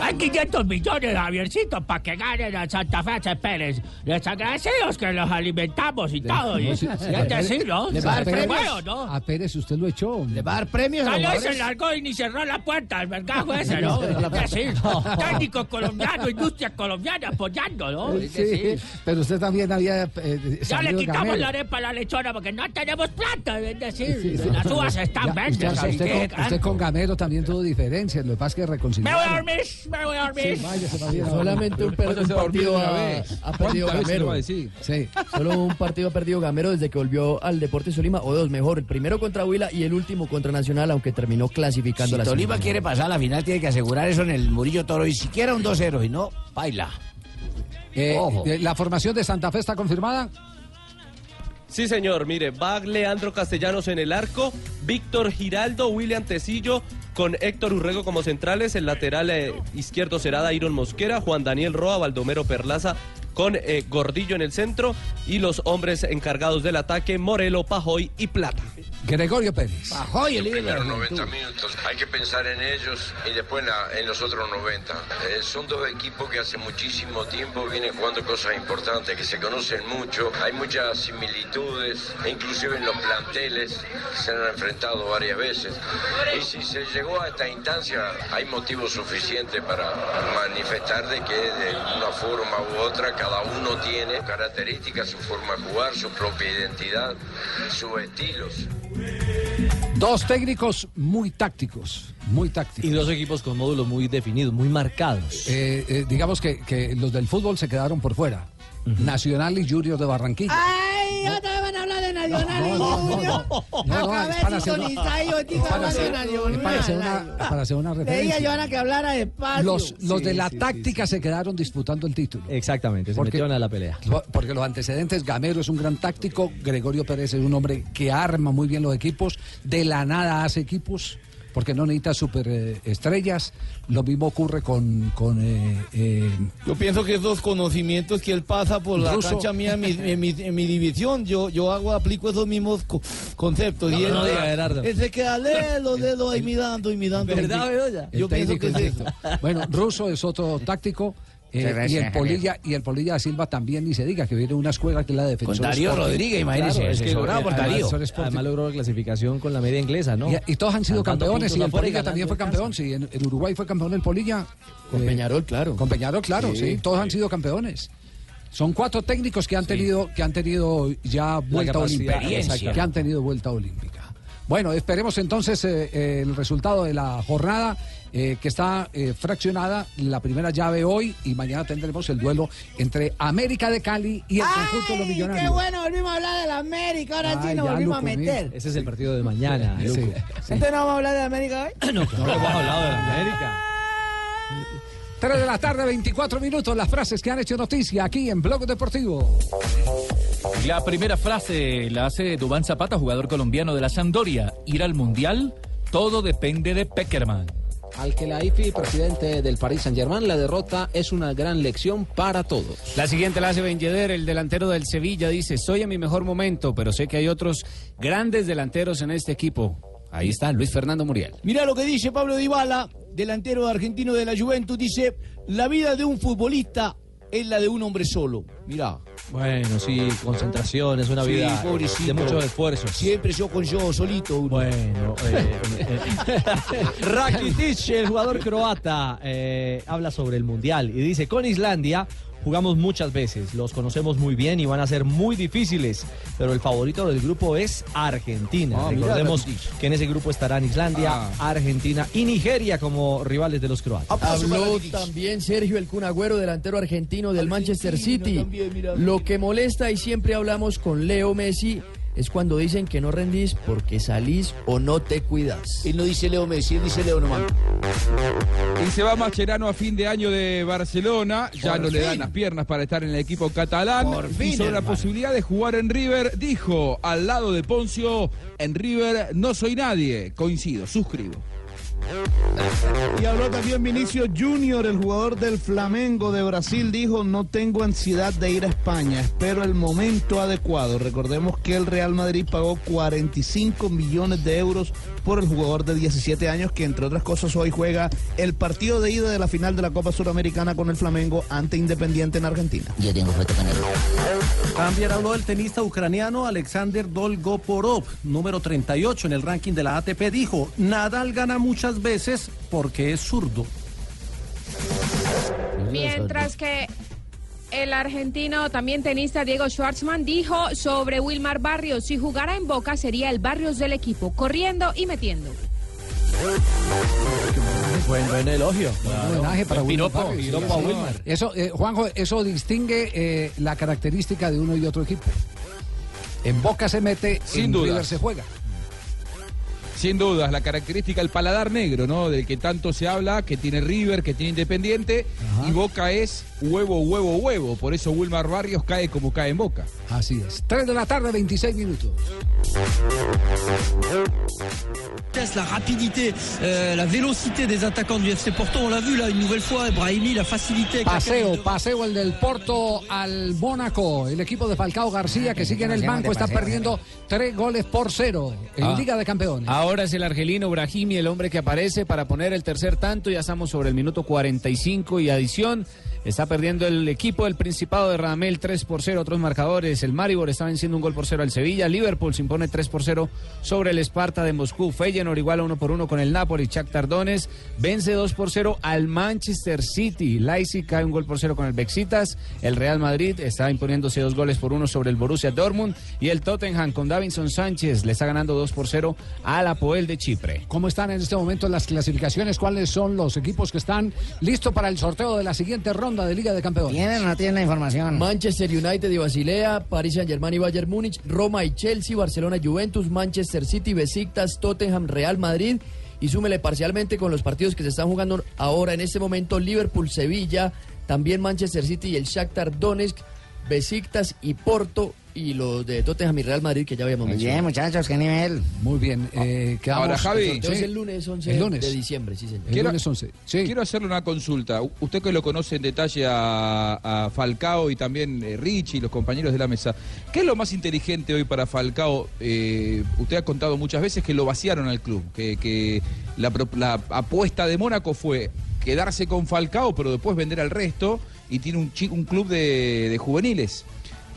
Hay 500 millones, Javiercito, para que ganen a Santa Fe H. Pérez. Les agradecemos que los alimentamos y todo. Y, No, sí, y sí, es decir, ¿no? Le va a dar premios. bueno, ¿no? A Pérez usted lo echó. Le va a dar premios a Salió y se largó y ni cerró la puerta, el vergajo ese, ¿no? Es decir, técnico colombiano, industria colombiana apoyando, ¿no? Sí, pero usted también había eh, ya le quitamos la arepa a la lechona porque no tenemos plata, es decir, Sí, sí. las uvas están Ya, verdes. usted, ¿y usted qué, con, usted con Gamero también tuvo diferencias. Lo que pasa es que Me voy a reconciliaron. dormir, me voy a dormir. Sí, váyase, más bien. Solamente un, per- un partido ha, ha perdido Gamero. Sí. Solo un partido ha perdido Gamero desde que volvió al Deportes Tolima, o dos, mejor. El primero contra Huila y el último contra Nacional, aunque terminó clasificando Si a la Tolima quiere pasar a la final, tiene que asegurar eso en el Murillo Toro y siquiera un 2-0, y no, baila. Eh, Ojo. eh, la formación de Santa Fe está confirmada. Sí, señor. Mire, va Leandro Castellanos en el arco, Víctor Giraldo, William Tecillo, con Héctor Urrego como centrales. El lateral eh, izquierdo será Dairon Mosquera, Juan Daniel Roa, Baldomero Perlaza, con eh, Gordillo en el centro y los hombres encargados del ataque, Morelo, Pajoy y Plata. Gregorio Pérez. Pajoy, el líder primeros juventud. 90 minutos. Hay que pensar en ellos y después en, la- en los otros 90. Eh, son dos equipos que hace muchísimo tiempo vienen jugando cosas importantes, que se conocen mucho. Hay muchas similitudes, inclusive en los planteles se han enfrentado varias veces. Y si se llegó a esta instancia, hay motivos suficientes para manifestar de que de una forma u otra cada uno tiene características, su forma de jugar, su propia identidad, sus estilos. Dos técnicos muy tácticos, muy tácticos. Y dos equipos con módulos muy definidos, muy marcados. Eh, eh, digamos que, que los del fútbol se quedaron por fuera. Nacional y Junior de Barranquilla. Ay, otra vez van a hablar de Nacional y no, no, Junior. no, no, es para hacer una- para hacer- Nacional. es para hacer una- para hacer una Le dije a referencia. Joana que hablara despacio. Los, los Sí, de la sí, sí, táctica se quedaron disputando el título. Exactamente, se Porque- metieron a la pelea. Porque los antecedentes, Gamero es un gran táctico, Gregorio Pérez es un hombre que arma muy bien los equipos, de la nada hace equipos, porque no necesita super eh, estrellas. Lo mismo ocurre con... con eh, eh, Yo pienso que esos conocimientos que él pasa por la Ruso. cancha mía en mi, en mi, en mi división, yo, yo hago, aplico esos mismos co- conceptos. No, y él, no diga, Gerardo. él se queda de los dedos ahí mirando y mirando. ¿Verdad, Bedoya? Yo pienso que es invicto. Bueno, Russo es otro táctico. Eh, gracias, y el. Polilla y el Polilla da Silva también ni se diga que viene una escuela que es la defensora. Con Darío Sporting. Rodríguez, imagínese, Claro, es que por además- Darío. Además logró la clasificación con la media inglesa, ¿no? Y, y todos han sido campeones y el Polilla también fue campeón. Sí, en, en Uruguay fue campeón el Polilla. Con Eh, Peñarol, claro. Con Peñarol, claro, sí. Sí. Todos han sido campeones. Son cuatro técnicos que han tenido que han tenido ya vuelta olímpica. Que han tenido vuelta olímpica. Bueno, esperemos entonces eh, el resultado de la jornada eh, que está eh, fraccionada. La primera llave hoy y mañana tendremos el duelo entre América de Cali y el conjunto de los Qué millonarios. bueno, volvimos a hablar de la América. Ahora sí nos volvimos a meter. Ese es el partido de mañana, Sí. Entonces no vamos a hablar de la América hoy. No, no hemos hablado de la América. 3 de la tarde, 24 minutos. Las frases que han hecho noticia aquí en Blog Deportivo. La primera frase la hace Dubán Zapata, jugador colombiano de la Sampdoria. Ir al Mundial, todo depende de Peckerman. Al que la IFI, presidente del Paris Saint-Germain, la derrota es una gran lección para todos. La siguiente la hace Ben Yedder, el delantero del Sevilla, dice, soy en mi mejor momento, pero sé que hay otros grandes delanteros en este equipo. Ahí está Luis Fernando Muriel. Mira lo que dice Pablo Dybala, delantero argentino de la Juventus, dice, la vida de un futbolista es la de un hombre solo. Mira. Bueno, sí, concentración, es una Sí, vida pobrecito. de muchos esfuerzos. Siempre yo con yo, solito. uno. Bueno, eh, eh, Rakitic, el jugador croata, eh, habla sobre el Mundial y dice, con Islandia jugamos muchas veces, los conocemos muy bien y van a ser muy difíciles, pero el favorito del grupo es Argentina. Ah, Recordemos que en ese grupo estarán Islandia, Ah. Argentina y Nigeria como rivales de los croatas. Habló también Sergio El Kun Agüero, delantero argentino del Manchester City. también, mira. Lo que molesta y siempre hablamos con Leo Messi es cuando dicen que no rendís porque salís o no te cuidas. Él no dice Leo Messi, él dice Leo nomás. Y se va Mascherano a fin de año de Barcelona. Ya no le dan las piernas para estar en el equipo catalán. Por y fin, sobre la posibilidad de jugar en River, dijo al lado de Poncio, en River no soy nadie. Coincido, suscribo. Y habló también Vinicio Junior, el jugador del Flamengo de Brasil, dijo, no tengo ansiedad de ir a España, espero el momento adecuado. Recordemos que el Real Madrid pagó 45 millones de euros por el jugador de 17 años, que entre otras cosas hoy juega el partido de ida de la final de la Copa Suramericana con el Flamengo ante Independiente en Argentina. Yo tengo foto con él. También habló el tenista ucraniano Alexander Dolgoporov, número 38 en el ranking de la ATP. Dijo, Nadal gana muchas veces porque es zurdo. Mientras que el argentino, también tenista Diego Schwartzman, dijo sobre Wilmar Barrios, si jugara en Boca sería el Barrios del equipo, corriendo y metiendo. Buen, buen elogio. Un homenaje para Wilmar piropo, Barrios. piropo a Sí, Wilmar. Eso, eh, Juanjo, eso distingue eh, la característica de uno y otro equipo. En Boca se mete, Sin en dudas. River se juega. Sin dudas, la característica, el paladar negro, ¿no? Del que tanto se habla, que tiene River, que tiene Independiente, y Boca es huevo, huevo, huevo. Por eso Wilmar Barrios cae como cae en Boca. Así es. 3 de la tarde, 26 minutos. La rapidité, euh, la vélocité des attaquants du FC Porto, on l'a vu là une nouvelle fois, Brahimi, la facilité. Paseo, paseo el del Porto al Mónaco. El equipo de Falcao García que sigue en el banco está perdiendo tres goles por cero en Ah. Liga de Campeones. Ahora es el argelino Brahimi el hombre que aparece para poner el tercer tanto. Ya estamos sobre el minuto 45 y adición. Está perdiendo el equipo del Principado de Radamel 3 por 0. Otros marcadores. El Maribor está venciendo un gol por 0 al Sevilla. Liverpool se impone 3 por 0 sobre el Esparta de Moscú. Feyenoord igual a 1 por 1 con el Napoli. Shakhtar Donetsk vence 2 por 0 al Manchester City. Leipzig cae un gol por 0 con el Bexitas. El Real Madrid está imponiéndose dos goles por 1 sobre el Borussia Dortmund. Y el Tottenham con Davinson Sánchez le está ganando 2 por 0 al Apoel de Chipre. ¿Cómo están en este momento las clasificaciones? ¿Cuáles son los equipos que están listos para el sorteo de la siguiente ronda de Liga de Campeones? ¿Tienen o no tienen la información? Manchester United y Basilea, Paris Saint-Germain y Bayern Múnich, Roma y Chelsea, Barcelona y Juventus, Manchester City, Besiktas, Tottenham, Real Madrid y súmele parcialmente con los partidos que se están jugando ahora en este momento Liverpool, Sevilla, también Manchester City y el Shakhtar Donetsk, Besiktas y Porto y los de Tottenham y Real Madrid que ya habíamos Muy mencionado. bien, muchachos, qué nivel. Muy bien. Eh, quedamos- Ahora, Javi. El Sí. el lunes 11 El lunes. de diciembre, sí señor. Quiero- Sí. Quiero hacerle una consulta. Usted que lo conoce en detalle a, a Falcao y también eh, Richie y los compañeros de la mesa. ¿Qué es lo más inteligente hoy para Falcao? Eh, usted ha contado muchas veces que lo vaciaron al club, que, que la, pro- la apuesta de Mónaco fue quedarse con Falcao, pero después vender al resto y tiene un, club de, de juveniles.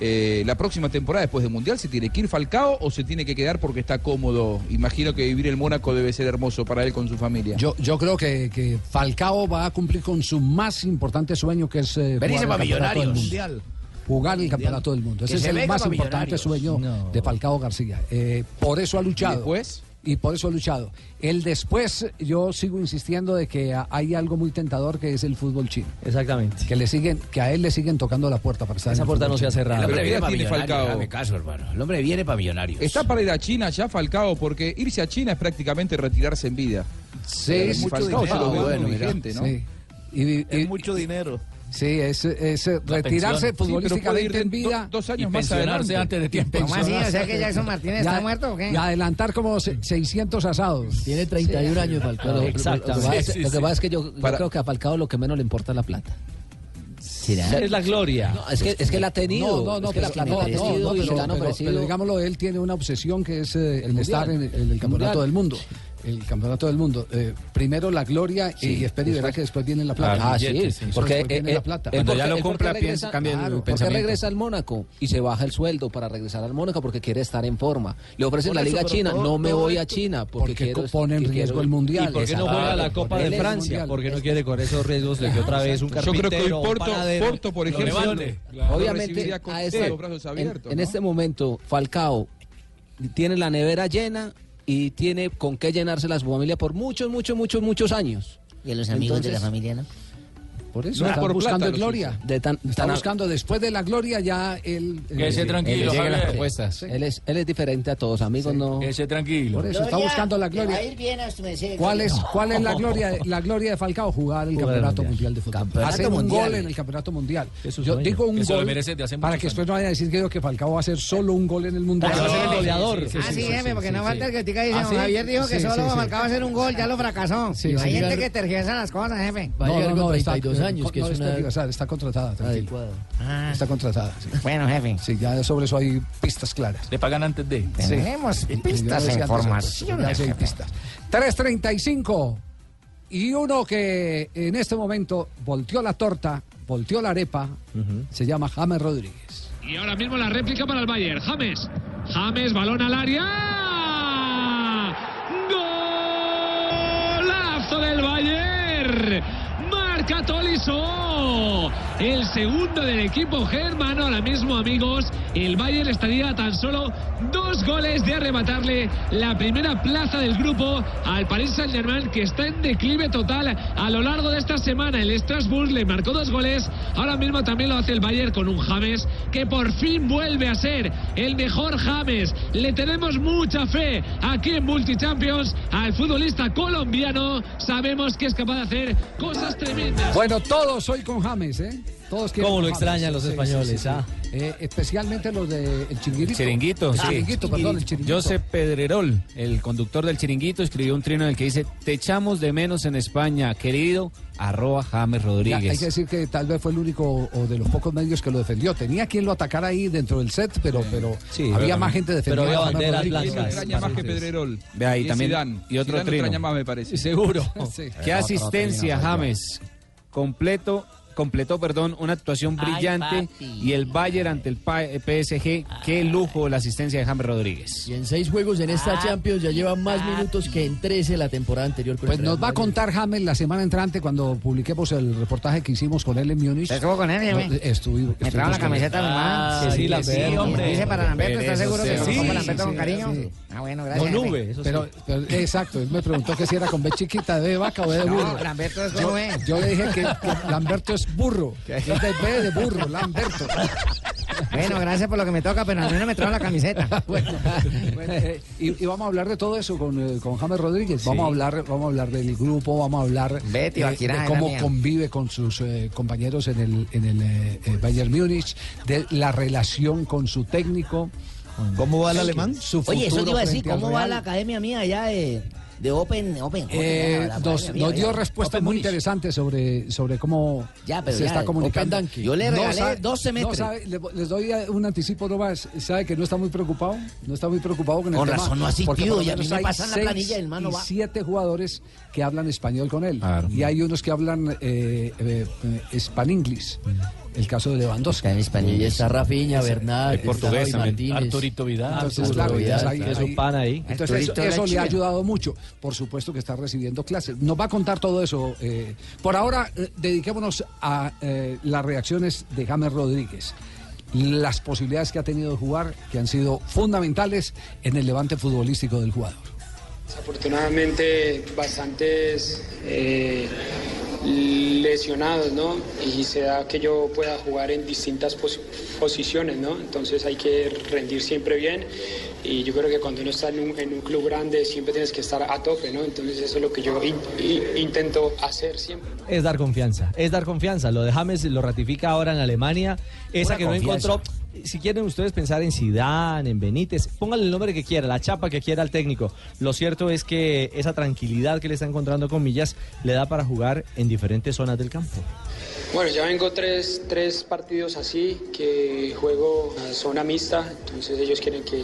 Eh, la próxima temporada después del Mundial se tiene que ir Falcao o se tiene que quedar porque está cómodo. Imagino que vivir en Mónaco debe ser hermoso para él con su familia. Yo, yo creo que, que Falcao va a cumplir con su más importante sueño, que es eh, Venirse jugar el campeonato del mundo. Jugar el campeonato del mundo. Ese es el más importante sueño de Falcao García. Eh, por eso ha luchado. ¿Y después? Y por eso ha luchado. El después, yo sigo insistiendo de que hay algo muy tentador que es el fútbol chino. Exactamente. Que le siguen, que a él le siguen tocando la puerta para estar Esa en el puerta no se ha cerrado. El hombre viene ¿qué para caso, hermano. El hombre viene para millonarios. ¿Está para ir a China ya Falcao? Porque irse a China es prácticamente retirarse en vida. Sí, Y es mucho Falcao dinero. lo Ah, muy bueno, mira. vigente, ¿no? Sí. Y- y- Es mucho dinero. Sí, es, es retirarse. Sí, futbolísticamente en do- vida. dos años Y más adelante. antes de tiempo. ¿Cómo así? O sea que Jackson Martínez Ya- está muerto o qué? Y adelantar como se- 600 asados. Tiene 31 años Falcao. Exacto. Lo que pasa es- Sí, sí, lo que sí. pasa es que yo, yo Para- creo que a Falcao lo que menos le importa es la plata. ¿Será? Es la gloria. No, es que, es que la ha tenido. No, no, no, es que la pero, plata la ha no, no, tenido no, y pero- pero- digámoslo, él tiene una obsesión que es eh, el, El estar en, el- en el El campeonato mundial. del mundo. El campeonato del mundo. Eh, primero la gloria y espera y verá que después viene la plata. Ah, sí, porque Después viene eh, la plata. él Cuando porque- ya lo porque compra, regresa- piensa- cambia el claro, porque pensamiento. regresa al Mónaco y se baja el sueldo para regresar al Mónaco porque quiere estar en forma. Le ofrecen la Liga China, todo- no me voy a China porque, Porque quiero, pone en riesgo quiero- el mundial. ¿Y por qué no juega la Copa de Francia? Porque no quiere correr esos riesgos de que otra vez un Yo creo carpintero que hoy Porto, por lo ejemplo, Obviamente, a en, este momento, Falcao tiene la nevera llena y tiene con qué llenarse la su familia por muchos, muchos, muchos, muchos años. Y a los amigos de la familia, ¿no? Por eso No, está está por buscando plata, gloria. de tan- Está tan- buscando después de la gloria ya él. eh, Quédese sí. tranquilo, llegan las Javier. propuestas. Él es, él es diferente a todos, amigos, no. Quédese tranquilo. Por eso está buscando la va a gloria. ir bien a merced. ¿Cuál es, ¿Cuál es la gloria, la gloria de Falcao? Jugar el Jugar campeonato mundial. mundial de fútbol. Campeonato hacer un mundial. gol en el campeonato mundial. Es su Yo digo un Eso gol para que después no vayan a decir que, que Falcao va a hacer solo un gol en el mundial. Ah, va a ser el sí, goleador. sí, sí, ah, sí, sí, sí, sí, porque sí, no sí. falta el que diga, dice, ¿Ah, sí? Javier dijo que Sí, solo sí, sí. faltaba hacer un gol, ya lo fracasó. Sí, Hay sí, gente que tergiversa las cosas, jefe. Va a llegar con está- 32 años, que no es está una tergiversada, está contratada, tranquilo. Ah, Está contratada. sí. bueno, jefe. Sí, ya sobre eso hay pistas claras. Le pagan antes de. Tenemos Yo pistas e informaciones, sí hay pistas. 3.35 y uno que en este momento volteó la torta, volteó la arepa, se llama James Rodríguez. Y ahora mismo la réplica para el Bayern. James. James, balón al área. Golazo del Bayern. Marca. El segundo del equipo germano. Ahora mismo, amigos, el Bayern estaría tan solo dos goles de arrebatarle la primera plaza del grupo al Paris Saint-Germain, que está en declive total a lo largo de esta semana. El Strasbourg le marcó dos goles. Ahora mismo también lo hace el Bayern con un James que por fin vuelve a ser el mejor James. Le tenemos mucha fe aquí en Multichampions al futbolista colombiano. Sabemos que es capaz de hacer cosas tremendas. Bueno, todos hoy con James, ¿eh? Todos quieren ¿Cómo lo extrañan los Sí, sí, españoles, sí, sí. ah? Eh, especialmente los del de Chinguirito. Chiringuito, El sí. Chiringuito, perdón, el Chiringuito. Josep Pedrerol, el conductor del Chiringuito, escribió un trino en el que dice, te echamos de menos en España, querido, arroba James Ya, Rodríguez. hay que decir que tal vez fue el único o de los pocos medios que lo defendió. Tenía quien lo atacara ahí dentro del set, pero, pero había más gente defendiendo. a James Rodríguez. ¿Quién lo extraña más que Pedrerol? Ve ahí Y también. Zidane. Y otro Zidane trino. extraña más, me parece. Seguro. Qué asistencia, James. Completo, completó, perdón, una actuación Ay, brillante papi. y el Bayern ante el Pa- eh, PSG. Qué lujo la asistencia de James Rodríguez. Y en seis juegos en esta Ah, Champions ya lleva más minutos que en 13 la temporada anterior. con Pues nos va a contar James la semana entrante cuando publiquemos el reportaje que hicimos con él en Múnich. ¿Estuvo con él, No, Jaime? estuvi- Me trajo la con camiseta. Ah, sí, la sí, veo, hombre. Dice para Lamberto, ¿estás seguro que sí, sí, Lamberto sí, con cariño? sí. Ah, bueno, gracias. Con nube, eso sí. Pero, pero, exacto, él me preguntó que si era con B chiquita, de vaca o de No, burro. Lamberto es yo, como es. yo le dije que, que Lamberto es burro, que es de B de burro, Lamberto. Bueno, gracias por lo que me toca, pero al menos me trajo la camiseta. Bueno, bueno, eh, y, y vamos a hablar de todo eso con, eh, con James Rodríguez. Vamos a hablar, vamos a hablar del grupo, vamos a hablar Betty, eh, de cómo convive con sus eh, compañeros en el, en el eh, eh, Bayern Múnich, de la relación con su técnico. ¿Cómo va el alemán? Su Oye, eso te iba a decir, ¿cómo va la academia mía allá de, de Open? Open Eh, la nos, academia mía nos dio respuestas Open muy interesantes sobre, sobre cómo Ya, pero se ya, está comunicando. Yo le regalé dos semestres. no sabe, le- les doy un anticipo nomás. ¿Sabe que no está muy preocupado? No está muy preocupado con el Con tema. razón no ha asistido, porque por lo y a mí me pasan la planilla el man no y va. siete jugadores que hablan español con él. Claro. Y hay unos que hablan eh, eh, eh, span-English. El caso de Lewandowski. Está en español. Y está Rafinha, Bernat, El portugués también. Arturito Vidal. Entonces, claro, Vidal, ahí- pan ahí. Entonces eso, le ha ayudado mucho. Por supuesto que está recibiendo clases. Nos va a contar todo eso. eh. Por ahora, eh, dediquémonos a eh, las reacciones de James Rodríguez. Las posibilidades que ha tenido de jugar, que han sido fundamentales en el levante futbolístico del jugador. Desafortunadamente bastantes eh, lesionados, ¿no? Y se da que yo pueda jugar en distintas pos- posiciones, ¿no? Entonces hay que rendir siempre bien y yo creo que cuando uno está en un, en un club grande siempre tienes que estar a tope, ¿no? Entonces eso es lo que yo in- intento hacer siempre. Es dar confianza, es dar confianza. Lo de James lo ratifica ahora en Alemania. Esa que no encontró. Si quieren ustedes pensar en Zidane, en Benítez, pónganle el nombre que quiera, la chapa que quiera al técnico. Lo cierto es que esa tranquilidad que le está encontrando con Millas le da para jugar en diferentes zonas del campo. Bueno, ya vengo tres, tres partidos así, que juego a zona mixta, entonces ellos quieren que,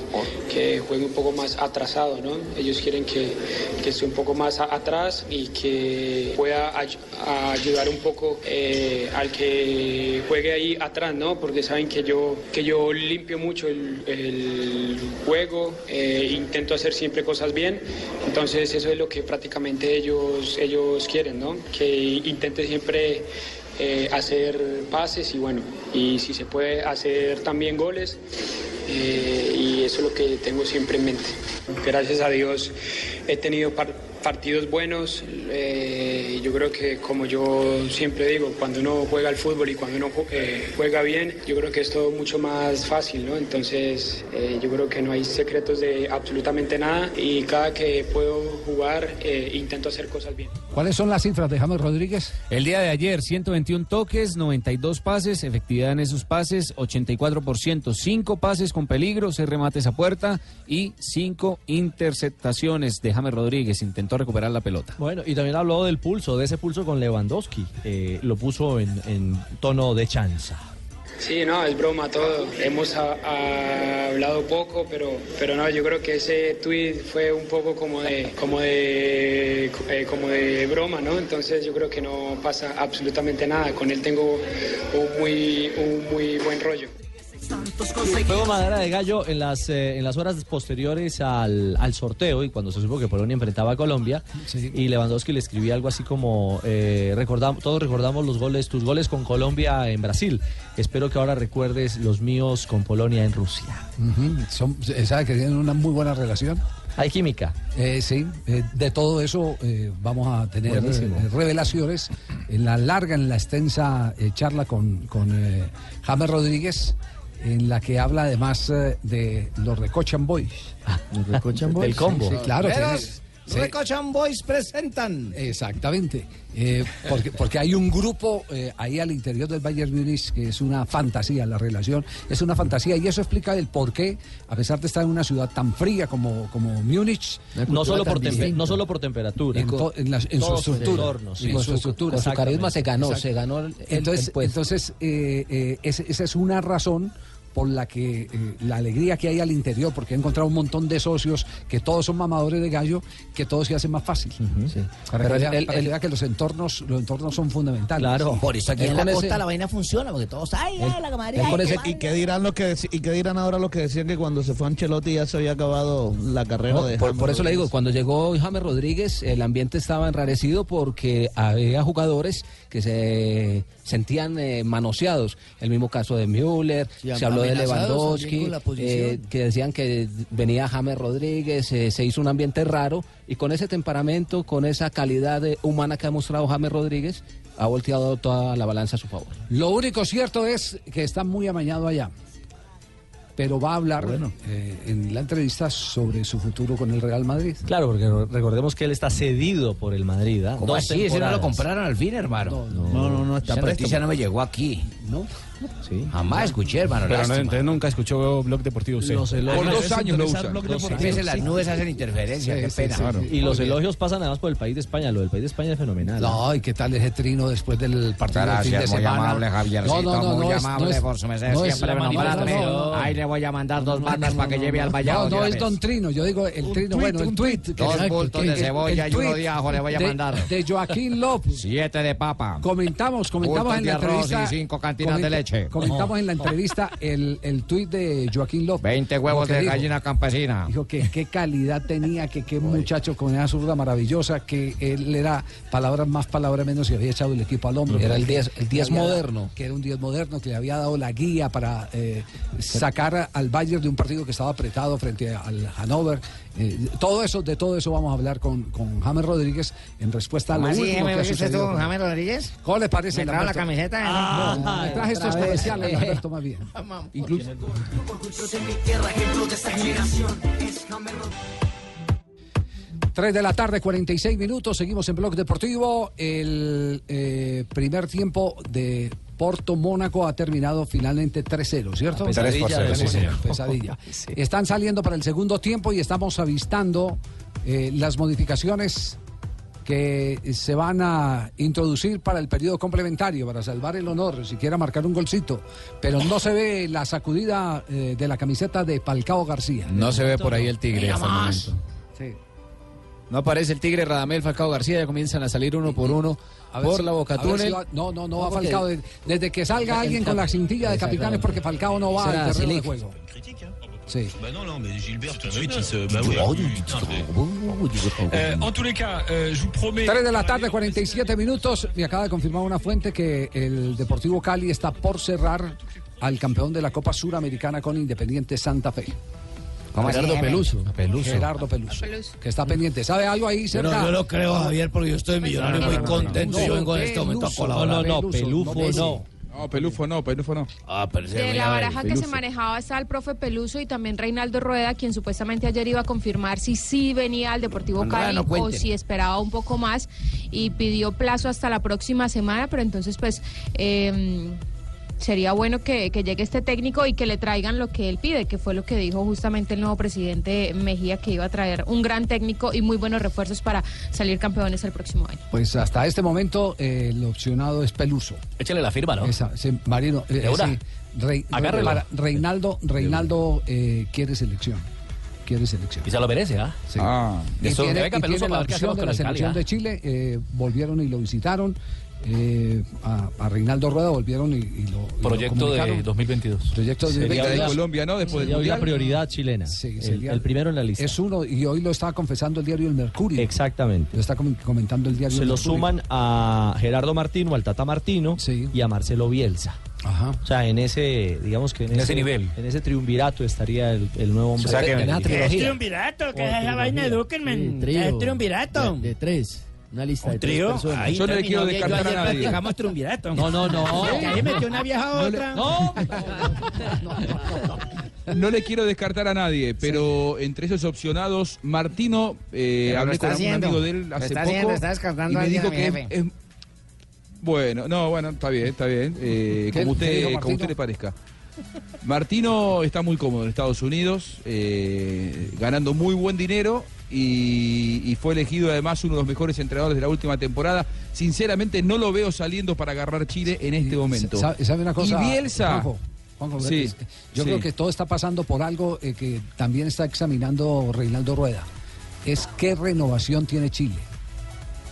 que juegue un poco más atrasado, ¿no? Ellos quieren que, que esté un poco más atrás y que pueda ayudar un poco eh, al que juegue ahí atrás, ¿no? Porque saben que yo, que yo limpio mucho el, el juego, eh, intento hacer siempre cosas bien, entonces eso es lo que prácticamente ellos, ellos quieren, ¿no? Que intente siempre eh, hacer pases y bueno, y si se puede hacer también goles. eh, y eso es lo que tengo siempre en mente. Gracias a Dios he tenido partidos buenos. eh, yo creo que como yo siempre digo, cuando uno juega al fútbol y cuando uno eh, juega bien, yo creo que es todo mucho más fácil, ¿no? Entonces eh, yo creo que no hay secretos de absolutamente nada y cada que puedo jugar eh, intento hacer cosas bien. ¿Cuáles son las cifras de James Rodríguez? El día de ayer, 121 toques, 92 pases, efectividad en esos pases, 84%, 5 pases con peligro, 6 remates a puerta y 5 interceptaciones de James Rodríguez. Intentó recuperar la pelota. Bueno, y también habló del pulso, de ese pulso con Lewandowski. Eh, lo puso en, en tono de chanza. Sí, no, es broma todo. Hemos ha- ha- hablado poco, pero, pero no, yo creo que ese tweet fue un poco como de, como de, eh, como de broma, ¿no? Entonces yo creo que no pasa absolutamente nada. Con él tengo un muy, un muy buen rollo. Juego madera de gallo en las, eh, en las horas posteriores al, al sorteo y cuando se supo que Polonia enfrentaba a Colombia y Lewandowski le escribía algo así como eh, recordam- todos recordamos los goles, tus goles con Colombia en Brasil. Espero que ahora recuerdes los míos con Polonia en Rusia. Son- ¿Sabe que tienen una muy buena relación? Hay química. Eh, sí, eh, de todo eso eh, vamos a tener eh, revelaciones en la larga, en la extensa eh, charla con, con eh, James Rodríguez, en la que habla además eh, de los Recochan Boys. ¿Los Recochan Boys? Del combo. Sí, claro. Tiene- sí. Recochan Boys presentan. Exactamente, eh, porque, porque hay un grupo eh, ahí al interior del Bayern Munich que es una fantasía, la relación es una fantasía y eso explica el por qué, a pesar de estar en una ciudad tan fría como, como Múnich, No solo, por tempe- no solo por temperatura. en, to- en la- en su estructura. entorno, sí. en Con su su- estructura. con su carisma se ganó, se ganó el- entonces, el entonces eh, eh, esa es una razón por la que eh, la alegría que hay al interior, porque he encontrado un montón de socios que todos son mamadores de gallo, que todo se hace más fácil. Para, Pero que, el- vea, el- para que el- vea que los entornos, los entornos son fundamentales. Por eso aquí Él en la ese- costa la vaina funciona, porque todos, ay, ay, la camarera. Él ay, con ese- qué ¿Y qué dirán lo que y qué dirán ahora los que decían que cuando se fue Ancelotti ya se había acabado la carrera No, de por, James por eso le digo, cuando llegó James Rodríguez, el ambiente estaba enrarecido porque había jugadores que se sentían eh, manoseados. El mismo caso de Müller, Sí, se habló de Lewandowski, eh, que decían que venía James Rodríguez, eh, se hizo un ambiente raro y con ese temperamento, con esa calidad eh, humana que ha mostrado James Rodríguez, ha volteado toda la balanza a su favor. Lo único cierto es que está muy amañado allá. Pero va a hablar eh, en la entrevista sobre su futuro con el Real Madrid. Claro, porque recordemos que él está cedido por el Madrid. ¿ah? ¿Cómo Dos así? Ese no lo temporadas. compraron al fin, hermano. No, no, no, Esa presto. noticia no me llegó aquí. ¿No? Sí. Jamás escuché, hermano. Pero no, entonces nunca escuchó Blog Deportivo C. Los elogios- Por dos años lo usa. A veces las nubes hacen interferencia, Sí, qué sí, pena. sí, sí. Y los Muy bien. elogios pasan además por el país de España. Lo del país de España es fenomenal. No, ¿y qué tal ese trino después del partido del fin de Gracias, muy semana? amable, Javiercito, No, no, no, muy no amable no es- por su merced, no siempre no, no, nombrarme. no, no, no. Ahí le voy a mandar dos bandas para que lleve al No, vallado. no es Don Trino, yo digo el Trino, bueno, el tweet. Dos bultos de cebolla y uno de ajo le voy a mandar. De Joaquín López. Siete de papa. Comentamos, comentamos en la entrevista. cinco cantinas de leche. Comentamos en la entrevista el, el tuit de Joaquín López. 20 huevos de dijo. gallina campesina. Dijo que qué calidad tenía, que qué muchacho con esa zurda maravillosa, que él era palabras más, palabras menos y había echado el equipo al hombro. Era el Que- 10 el 10 que había- moderno. Que era un 10 moderno, que le había dado la guía para eh, sacar al Bayern de un partido que estaba apretado frente al Hannover. Eh, todo eso, de todo eso vamos a hablar con, con James Rodríguez en respuesta a lo ¿Cómo así, último que ha tú, sucedido. con- James Rodríguez? ¿Cómo le parece? ¿Me trajo la camiseta? Ah, no, me traje estos vez. comerciales, Lamberto, más bien. Incluso. Tres de la tarde, 46 minutos. Seguimos en Blog Deportivo. El eh, primer tiempo de Porto Mónaco ha terminado finalmente 3-0, ¿cierto? A pesadilla 3 por 0, sí, señor. Pesadilla. Sí. Están saliendo para el segundo tiempo y estamos avistando eh, las modificaciones que se van a introducir para el periodo complementario, para salvar el honor, siquiera marcar un golcito. Pero no se ve la sacudida eh, de la camiseta de Palcao García. No se ve por ahí el tigre hasta el momento. Sí. No aparece el tigre Radamel Falcao García, ya comienzan a salir uno por uno A ver por si- la boca si va- no, no, no va porque- Falcao. De- Desde que salga El alguien con la cintilla de capitanes, porque Falcao no va al terreno de juego. Sí. Euh, en tous les cas, euh, je vous promets. 3 de la tarde, 47 minutos. Me acaba de confirmar una fuente que el Deportivo Cali está por cerrar al campeón de la Copa Suramericana con Independiente Santa Fe. ¿Cómo Gerardo? Peluso. Peluso. Gerardo Peluso. Que está pendiente. ¿Sabe algo ahí Yo cerca? no, yo no creo, Javier, porque yo estoy millonario muy contento. yo vengo en este momento a colaborar. No, Pelufo no, Pelufo no. Ah, pero ese De la baraja que se manejaba está el profe Peluso y también Reinaldo Rueda, quien supuestamente ayer iba a confirmar si sí venía al Deportivo Rueda Cali no o si esperaba un poco más y pidió plazo hasta la próxima semana, pero entonces pues eh, sería bueno que, que llegue este técnico y que le traigan lo que él pide, que fue lo que dijo justamente el nuevo presidente Mejía, que iba a traer un gran técnico y muy buenos refuerzos para salir campeones el próximo año. Pues hasta este momento eh, el opcionado es Peluso. Échale la firma, ¿no? Esa, sí, Marino. eh, sí, Rey- Agárrelo. para- Reinaldo, Reinaldo eh, quiere selección. Quiere selección. Y se lo merece, ¿ah? Sí. Ah, Y eso, tiene, que venga y Peluso tiene la opción de la Cali, selección ¿ah? de Chile. eh, volvieron y lo visitaron. Eh, a, a Reinaldo Rueda volvieron y, y lo y lo Proyecto de comunicaron. 2022. Proyecto de Sería 2022. hoy la- Colombia, ¿no? Después del sería hoy la prioridad chilena. Sí, el, sería- el primero en la lista. Es uno, y hoy lo estaba confesando el diario El Mercurio. Exactamente. Lo está com- comentando el diario Se El lo Mercurio. suman a Gerardo Martino, al Tata Martino y a Marcelo Bielsa. Ajá. O sea, en ese, digamos que en En ese, ese nivel. En ese triunvirato estaría el, el nuevo hombre. O sea, que- En ¿Qué ¿Qué es triunvirato? ¿Qué Oh, es esa vaina trío triunvirato? De, de tres. Una lista de ¿Un tres trío? personas. Ahí Yo no le quiero descartar a nadie. practicamos triunvirato. No, no, no. Que ahí metió una vieja a otra. No. No le quiero descartar a nadie, pero entre esos opcionados, Martino, eh, hablé con un amigo de él hace está poco haciendo, está descartando y me dijo a mi que es, jefe. es- bueno, no, bueno, está bien, está bien, eh, ¿Qué- como usted, como usted le parezca. Martino está muy cómodo en Estados Unidos, eh, ganando muy buen dinero y, y fue elegido además uno de los mejores entrenadores de la última temporada. Sinceramente no lo veo saliendo para agarrar Chile en este momento. ¿Sabe, una cosa? Y Bielsa. Juanjo? Juanjo, Sí, yo sí. creo que todo está pasando por algo eh, que también está examinando Reinaldo Rueda. Es qué renovación tiene Chile.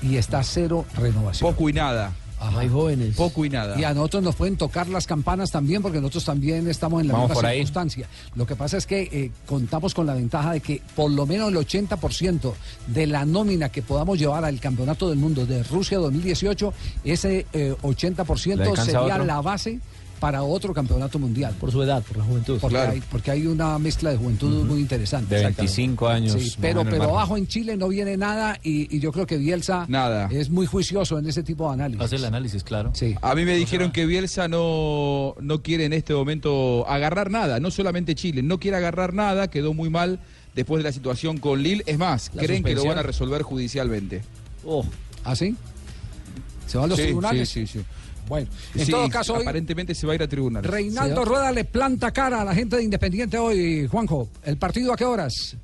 Y está cero renovación. Poco y nada. Ajá. Hay jóvenes. Poco y nada. Y a nosotros nos pueden tocar las campanas también, porque nosotros también estamos en la Vamos misma ahí. circunstancia. Lo que pasa es que eh, contamos con la ventaja de que por lo menos el 80% de la nómina que podamos llevar al Campeonato del Mundo de Rusia 2018, ese eh, 80% ¿Le alcanza sería otro? la base para otro campeonato mundial. Por su edad, por la juventud. Porque, Claro. hay, porque hay una mezcla de juventud muy interesante. De Exactamente. 25 años. Sí, pero, pero abajo en Chile no viene nada y, y yo creo que Bielsa Nada. es muy juicioso en ese tipo de análisis. Hace el análisis, claro. Sí. A mí me dijeron que Bielsa no, no quiere en este momento agarrar nada, no solamente Chile, no quiere agarrar nada, quedó muy mal después de la situación con Lille. Es más, La creen que lo van a resolver judicialmente. Oh, ¿Ah, sí? ¿Se van a los Sí, tribunales? Sí, sí, sí. Bueno, en Sí, todo caso, hoy aparentemente se va a ir a tribunales. Reinaldo Rueda le planta cara a la gente de Independiente hoy, Juanjo. ¿El partido a qué horas?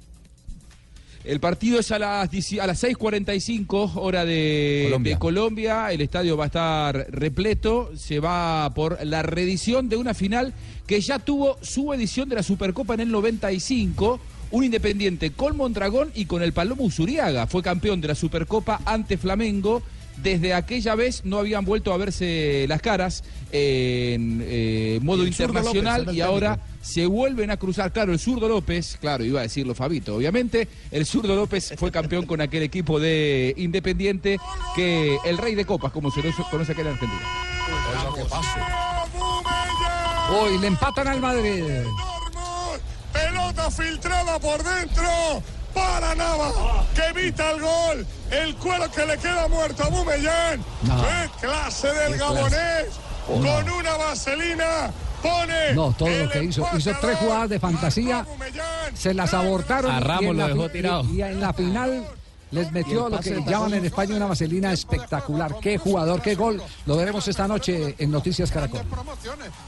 El partido es a las, 10 a las 6.45 hora de Colombia. de Colombia. El estadio va a estar repleto. Se va por la reedición de una final que ya tuvo su edición de la Supercopa en el 95. Un Independiente con Mondragón y con el Palomo Usuriaga. Fue campeón de la Supercopa ante Flamengo. Desde aquella vez no habían vuelto a verse las caras en eh, modo Y internacional López y ahora técnico. se vuelven a cruzar. Claro, el zurdo López, claro, iba a decirlo Fabito, obviamente. El zurdo López fue campeón con aquel equipo de Independiente que el rey de copas, como se lo conoce acá en Argentina. Hoy le empatan al Madrid. Pelota filtrada por dentro para Nava, que evita el gol. El cuero que le queda muerto a Bumellán. No. ¡Qué clase del gabonés! Con una vaselina pone. No, todo lo que hizo. Hizo tres jugadas de fantasía. Se las abortaron. A Ramos lo la dejó tirado. Y, y en la final les metió lo que llaman en España una vaselina espectacular. Qué jugador, qué gol. Lo veremos esta noche en Noticias Caracol.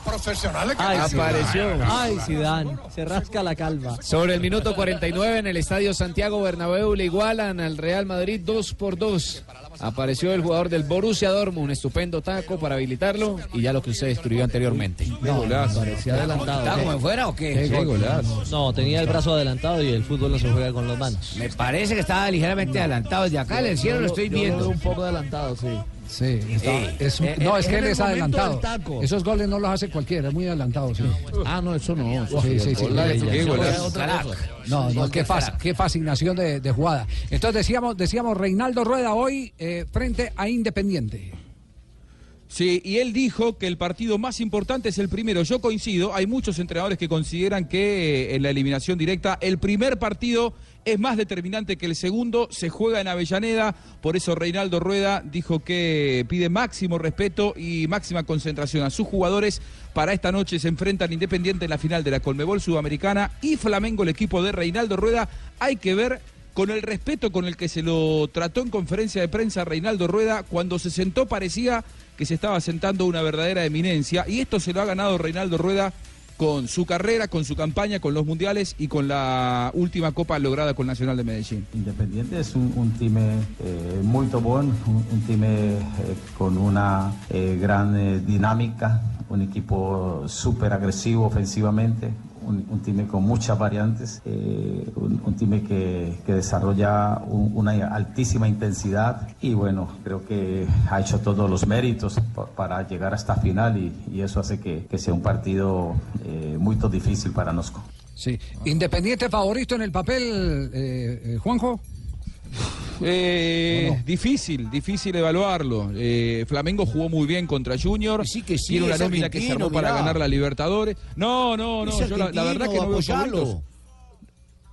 Profesionales ay, Apareció. Ay, Zidane, se rasca la calva. Sobre el minuto 49 en el estadio Santiago Bernabéu le igualan al Real Madrid 2 por 2. Apareció el jugador del Borussia Dortmund, un estupendo taco para habilitarlo y ya lo que usted describió anteriormente. Qué golazo. Parecía adelantado. ¿Está como fuera o qué? Qué golazo. No, tenía el brazo adelantado y el fútbol no se juega con las manos. Me parece que estaba ligeramente adelantado. Desde acá en el cielo lo estoy viendo. un poco adelantado, sí. Sí, está- Eh, es un- eh, no, eh, es que él es adelantado. del. Esos goles no los hace cualquiera, es muy adelantado. Sí, Ah, no, eso no. sí, sí. sí. No, no, qué, fas- qué fascinación de, de jugada. Entonces decíamos, decíamos Reinaldo Rueda hoy eh, frente a Independiente. Sí, y él dijo que el partido más importante es el primero. Yo coincido, hay muchos entrenadores que consideran que eh, en la eliminación directa el primer partido es más determinante que el segundo, se juega en Avellaneda, por eso Reinaldo Rueda dijo que pide máximo respeto y máxima concentración a sus jugadores. Para esta noche se enfrentan Independiente en la final de la Colmebol Sudamericana y Flamengo, el equipo de Reinaldo Rueda. Hay que ver con el respeto con el que se lo trató en conferencia de prensa Reinaldo Rueda, cuando se sentó parecía que se estaba sentando una verdadera eminencia y esto se lo ha ganado Reinaldo Rueda con su carrera, con su campaña, con los mundiales y con la última copa lograda con Nacional de Medellín. Independiente es un, un time eh, molto buono, un, un time eh, con una eh, gran eh, dinamica, un equipo súper agresivo ofensivamente, un time con muchas variantes, eh, un, time que, que desarrolla un- una altísima intensidad y bueno, creo que ha hecho todos los méritos pa- para llegar a esta final y, y eso hace que, que sea un partido eh, muy difícil para nosotros. Sí. Independiente favorito en el papel, eh, eh, Difícil, difícil evaluarlo. Eh, Flamengo jugó muy bien contra Junior. sí, que sí, Tiene una nómina que se armó para ganar la Libertadores. No, no, no. Yo la, la verdad que no veo favoritos.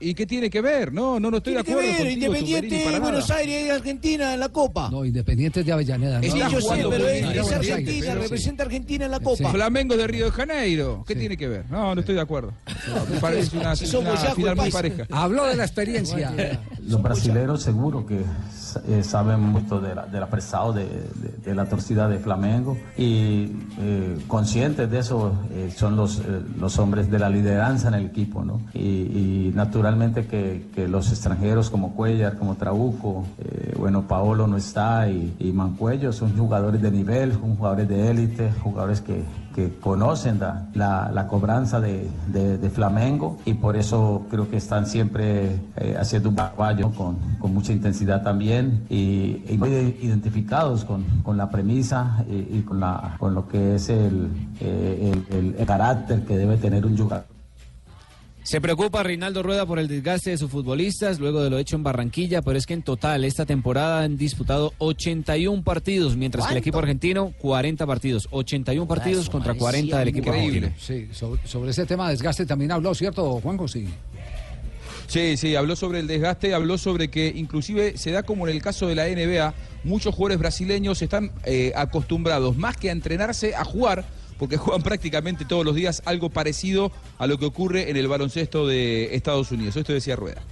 ¿Y qué tiene que ver? No, no, no estoy de Tiene que acuerdo ver, contigo, Independiente de. Buenos Aires y Argentina en la Copa. No, Independiente de Avellaneda. Sí, ¿no? yo sé, pero es, Argentina, pero sí. representa a Argentina en la Copa. Flamengo de Río de Janeiro. ¿Qué tiene que ver? No, no estoy de acuerdo. Me parece una, Si final muy pareja. Habló de la experiencia. Los brasileños seguro que eh, saben mucho del apresado de, de- de la torcida de Flamengo y eh, conscientes de eso eh, son los, eh, los hombres de la lideranza en el equipo, ¿no? Y, naturalmente que, que los extranjeros como Cuellar, como Trauco, eh, bueno, Paolo no está y, y Mancuello son jugadores de nivel, son jugadores de élite, jugadores que, que conocen la, la- cobranza de, Flamengo y por eso creo que están siempre eh, haciendo un caballo con, mucha intensidad también y, muy identificados con, con la premisa y, con, la, con lo que es eh, el- el carácter que debe tener un jugador. Se preocupa Reinaldo Rueda por el desgaste de sus futbolistas luego de lo hecho en Barranquilla, pero es que en total esta temporada han disputado 81 partidos, mientras que el equipo argentino 40 partidos, 81 partidos contra 40 del equipo argentino. Sí, sobre, sobre ese tema de desgaste también habló, ¿cierto, Juanjo? Sí. Sí, sí, habló sobre el desgaste, habló sobre que inclusive se da como en el caso de la NBA, muchos jugadores brasileños están eh, acostumbrados más que a entrenarse a jugar, porque juegan prácticamente todos los días algo parecido a lo que ocurre en el baloncesto de Estados Unidos. Esto decía Rueda.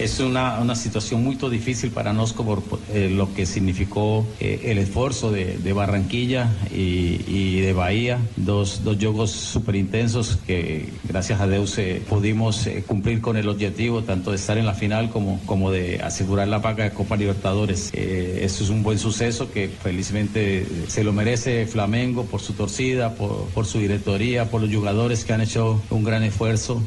Es una, una situación muy difícil para nosotros por eh, lo que significó eh, el esfuerzo de, Barranquilla y, de Bahía, dos, dos juegos súper intensos que gracias a Dios eh, pudimos cumplir con el objetivo tanto de estar en la final como, como de asegurar la paga de Copa Libertadores. Eso es un buen suceso que felizmente se lo merece Flamengo por su torcida, por, por su directoría, por los jugadores que han hecho un gran esfuerzo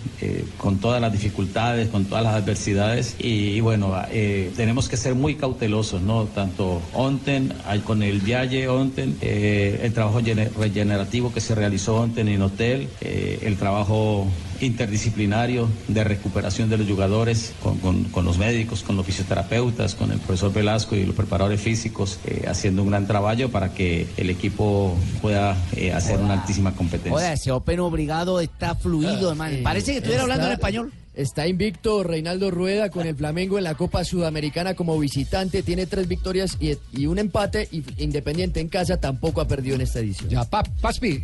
con todas las dificultades, con todas las adversidades y, bueno, eh, tenemos que ser muy cautelosos, ¿no? Tanto Onten, hay con el Vialle Onten, eh, el trabajo gene- regenerativo que se realizó Onten en hotel, eh, el trabajo interdisciplinario de recuperación de los jugadores con, con- con los médicos, con los fisioterapeutas, con el profesor Velasco y los preparadores físicos, eh, haciendo un gran trabajo para que el equipo pueda eh, hacer una altísima competencia. Joder, ese Open obligado está fluido, hermano. Parece que estuviera hablando en español. Está invicto Reinaldo Rueda con el Flamengo en la Copa Sudamericana como visitante. Tiene tres victorias y, un empate. Y Independiente en casa tampoco ha perdido en esta edición. Ya, pap, Paspi.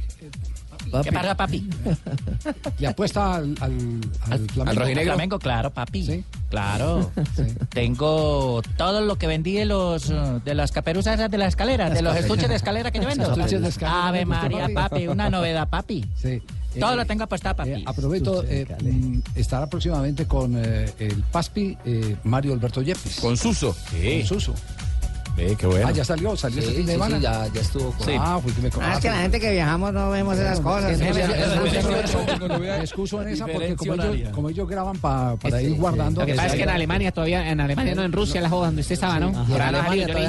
¿Qué pasa, papi? ¿Le apuesta al, al, al Flamengo? ¿Al Flamengo? Claro, papi. Claro. Tengo todo lo que vendí de los de las caperuzas de las escaleras, de los estuches de escalera que yo vendo. Estuches de escalera, Ave ¿le gusta, María, papi? papi, una novedad, papi. Sí. Todo Eh, lo tengo apostado, papi. Aprovecho, eh, mm, estará próximamente con eh, el Paspi eh, Mario Alberto Yepes. Con Suso. Con Suso. Qué bueno. Ah, ya salió, salió este fin de semana. ya, ya estuvo con... Ah, fue que me Ah, es que la gente que viajamos no vemos esas cosas. Me ¿sí? excuso en esa porque como ellos, como ellos graban pa- para ir Sí, guardando. Lo que pasa es que en Alemania todavía, en Alemania no, en Rusia, la joda donde usted estaba, ¿no? Por Alemania no me-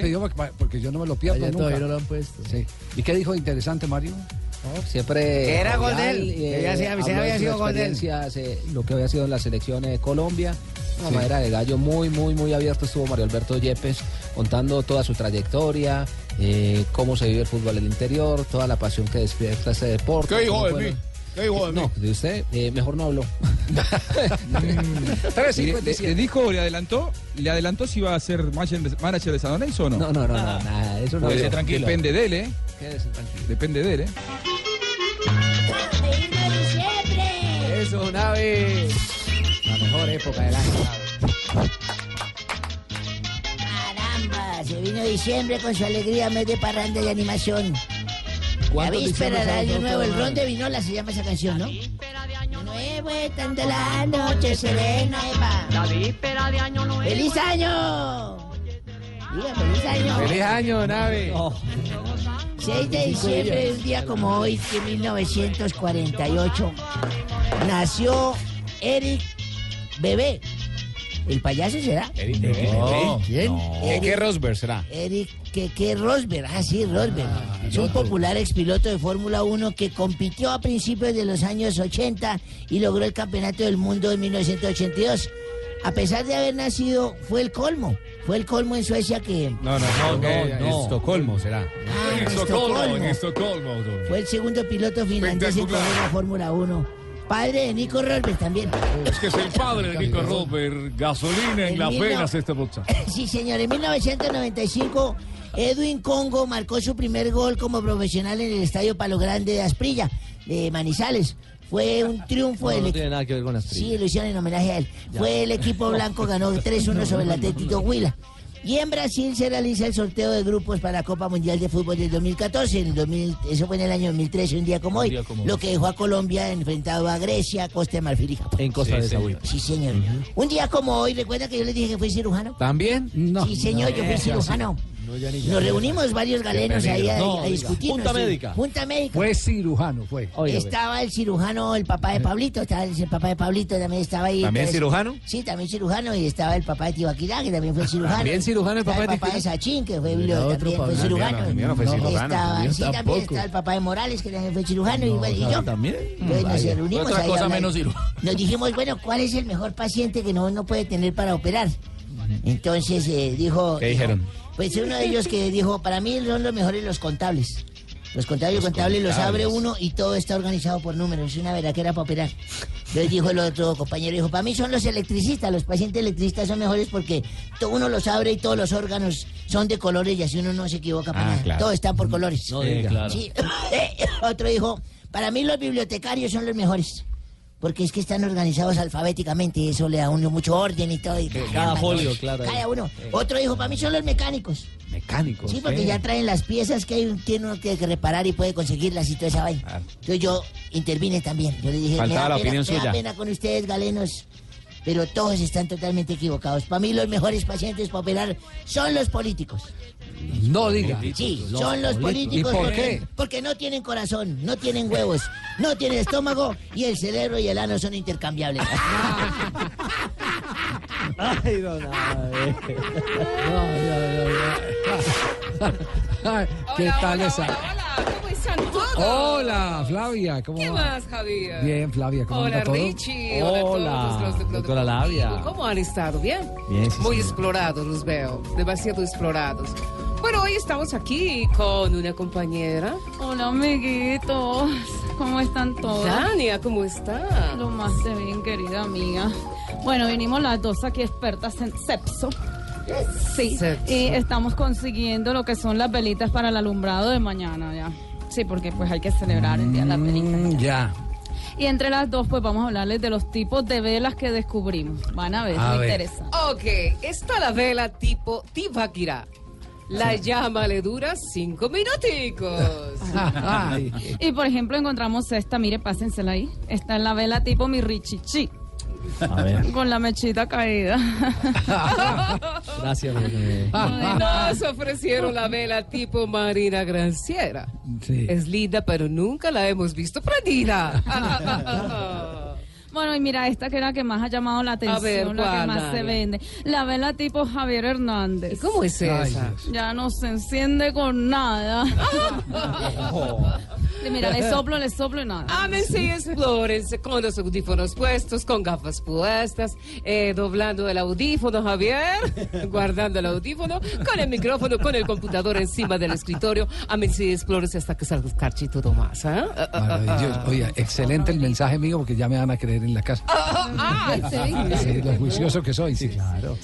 pidió porque, yo no me lo pierdo nunca. todavía no lo han puesto. Sí. ¿Y qué dijo interesante, Mario? Siempre. Que era gol de cordial, él, eh, había sido gol de él. experiencias, eh, lo que había sido en la selección de Colombia. Una Sí. manera de gallo muy, muy, muy abierto estuvo Mario Alberto Yepes contando toda su trayectoria, eh, cómo se vive el fútbol en el interior, toda la pasión que despierta ese deporte. ¿Qué dijo cómo de mí? ¿Qué dijo de mí? No, de usted, eh, mejor no habló. ¿Le, le- le dijo, le adelantó, le adelantó si iba a ser manager de San Lorenzo o no? No, no, no, no, nada, eso no Pues, tranquilo. Depende de él, ¿eh? Quédese tranquilo. Depende de él, ¿eh? Eso, nave. Mejor época del año. Caramba, se vino diciembre con su alegría, mes de parranda y animación. La ¿Cuántos víspera del año nuevo, el ron de vinola se llama esa canción, ¿no? Nuevo estando la noche serena, Eva. La víspera de año nuevo. ¡Feliz año! Diga, feliz año. Feliz año, nave. 6 de diciembre, un día como hoy, de 1948, nació Eric Bebé. ¿El payaso será? Eric No. ¿Quién? ¿Qué, qué Rosberg será? Eric Keke Rosberg, ah sí, Rosberg. es un popular expiloto de Fórmula 1 que compitió a principios de los años 80 y logró el campeonato del mundo en 1982. A pesar de haber nacido, fue el colmo. Fue el colmo en Suecia que... No, no, no, en Estocolmo será. Ah, en Estocolmo. Estocolmo. Fue el segundo piloto finlandés en la Fórmula 1. Padre de Nico Rosberg también. Es que es el padre de Nico Rosberg. Gasolina en En las venas esta bocha. Sí, señor. En 1995, Edwin Congo marcó su primer gol como profesional en el Estadio Palo Grande de Asprilla, de Manizales. Fue un triunfo No, del no equipo. tiene nada que ver con las Sí, lo hicieron en homenaje a él. Fue el equipo blanco, ganó 3-1 sobre el Atlético Huila. Y en Brasil se realiza el sorteo de grupos para la Copa Mundial de Fútbol del 2014. En el 2000 eso fue en el año 2013, un día como Un hoy. día como lo hoy. que dejó a Colombia enfrentado a Grecia, Costa de Marfil y Japón. En Costa Sí, de. Saúl. Sí, señor. Un día como hoy, ¿recuerda que yo les dije que fui cirujano? ¿También? No. Sí, señor, yo fui cirujano. No, ya ni ya. Nos reunimos varios galenos ahí a, No, a discutir. Junta médica. Junta médica. Fue cirujano, fue. Estaba el cirujano, el papá de Pablito, estaba el, el papá de Pablito, también estaba ahí. ¿También Entonces, cirujano? Sí, también cirujano, y estaba el papá de Tibaquirá, que también fue cirujano. ¿También cirujano el papá de el papá de? Sachín, que fue otro también fue cirujano. No fue. Estaba, sí, también estaba el papá de Morales, que también fue cirujano, y, bueno, y yo. ¿También? Nos reunimos Otra ahí a cosa hablar. menos cirujano. Nos dijimos, bueno, ¿cuál es el mejor paciente que no, no puede tener para operar? Entonces eh, dijo... ¿Qué dijo, dijeron? Pues uno de ellos que dijo, para mí son los mejores los contables. Los contables, los contables los abre uno y todo está organizado por números. Es una verdadera para operar. Entonces dijo el otro compañero, dijo, para mí son los electricistas. Los pacientes electricistas son mejores porque todo uno los abre y todos los órganos son de colores y así uno no se equivoca para Ah, nada. claro. Todo está por colores. No diga. claro. Sí. Otro dijo, para mí los bibliotecarios son los mejores. Porque es que están organizados alfabéticamente y eso le da a uno mucho orden y todo. y cada caramba, folio, claro. Cada uno. Otro dijo, para mí son los mecánicos. Mecánicos. Sí, porque ya traen las piezas que hay, tiene uno que, que reparar y puede conseguirlas y toda esa vaina. Claro. Entonces yo intervine también. Yo le dije, Faltaba me da la pena, opinión me da suya. pena con ustedes, galenos. Pero todos están totalmente equivocados. Para mí los mejores pacientes para operar son los políticos. No diga. Sí, son los políticos. ¿Y por porque- qué? Porque no tienen corazón, no tienen huevos, no tienen estómago y el cerebro y el ano son intercambiables. Ay, no, nada, eh. Ay, ¿Qué tal esa? ¿Cómo están todos? Hola, Flavia, ¿cómo ¿Qué va? más, Javier? Bien, Flavia, ¿cómo Hola, todo? Richie. Hola, a Hola, todos los Deportivo. Labia. ¿Cómo han estado? ¿Bien? Bien, sí, Muy señora. explorados los veo. Demasiado explorados. Bueno, hoy estamos aquí con una compañera. Hola, amiguitos. ¿Cómo están todos? Dania, ¿cómo está? Lo más de bien, querida amiga. Bueno, vinimos las dos aquí expertas en sepso. Sí, Sepso. y estamos consiguiendo lo que son las velitas para el alumbrado de mañana ya. Sí, porque pues hay que celebrar el día de las velitas. Mm, ya. Y entre las dos pues vamos a hablarles de los tipos de velas que descubrimos. Van a ver, A me ver. interesa. Ok, está la vela tipo Tibaquirá. La llama le dura cinco minuticos. Ay, Y por ejemplo encontramos esta, mire, pásensela ahí. Esta es la vela tipo mi richichi. A ver. Con la mechita caída. Gracias. eh. Nos ofrecieron la vela tipo Marina Granciera. sí. Es linda, pero nunca la hemos visto prendida. Bueno, y mira, esta que es la que más ha llamado la atención, ver, la que ¿cuál, más se vende. La vela tipo Javier Hernández. ¿Cómo es esa? Ya no se enciende con nada. Y mira, le soplo, le soplo y nada. Ámense y explórense con los audífonos puestos, con gafas puestas, eh, doblando el audífono, Javier, guardando el audífono, con el micrófono, con el computador encima del escritorio. Ámense y explórense hasta que salga Carchi y todo más. ¿ah? Ah, ah, ah, Maravilloso. Oye, excelente el mensaje mío porque ya me van a creer en la casa. ah, ah, ah, sí. Sí, lo juicioso que soy, sí. Claro.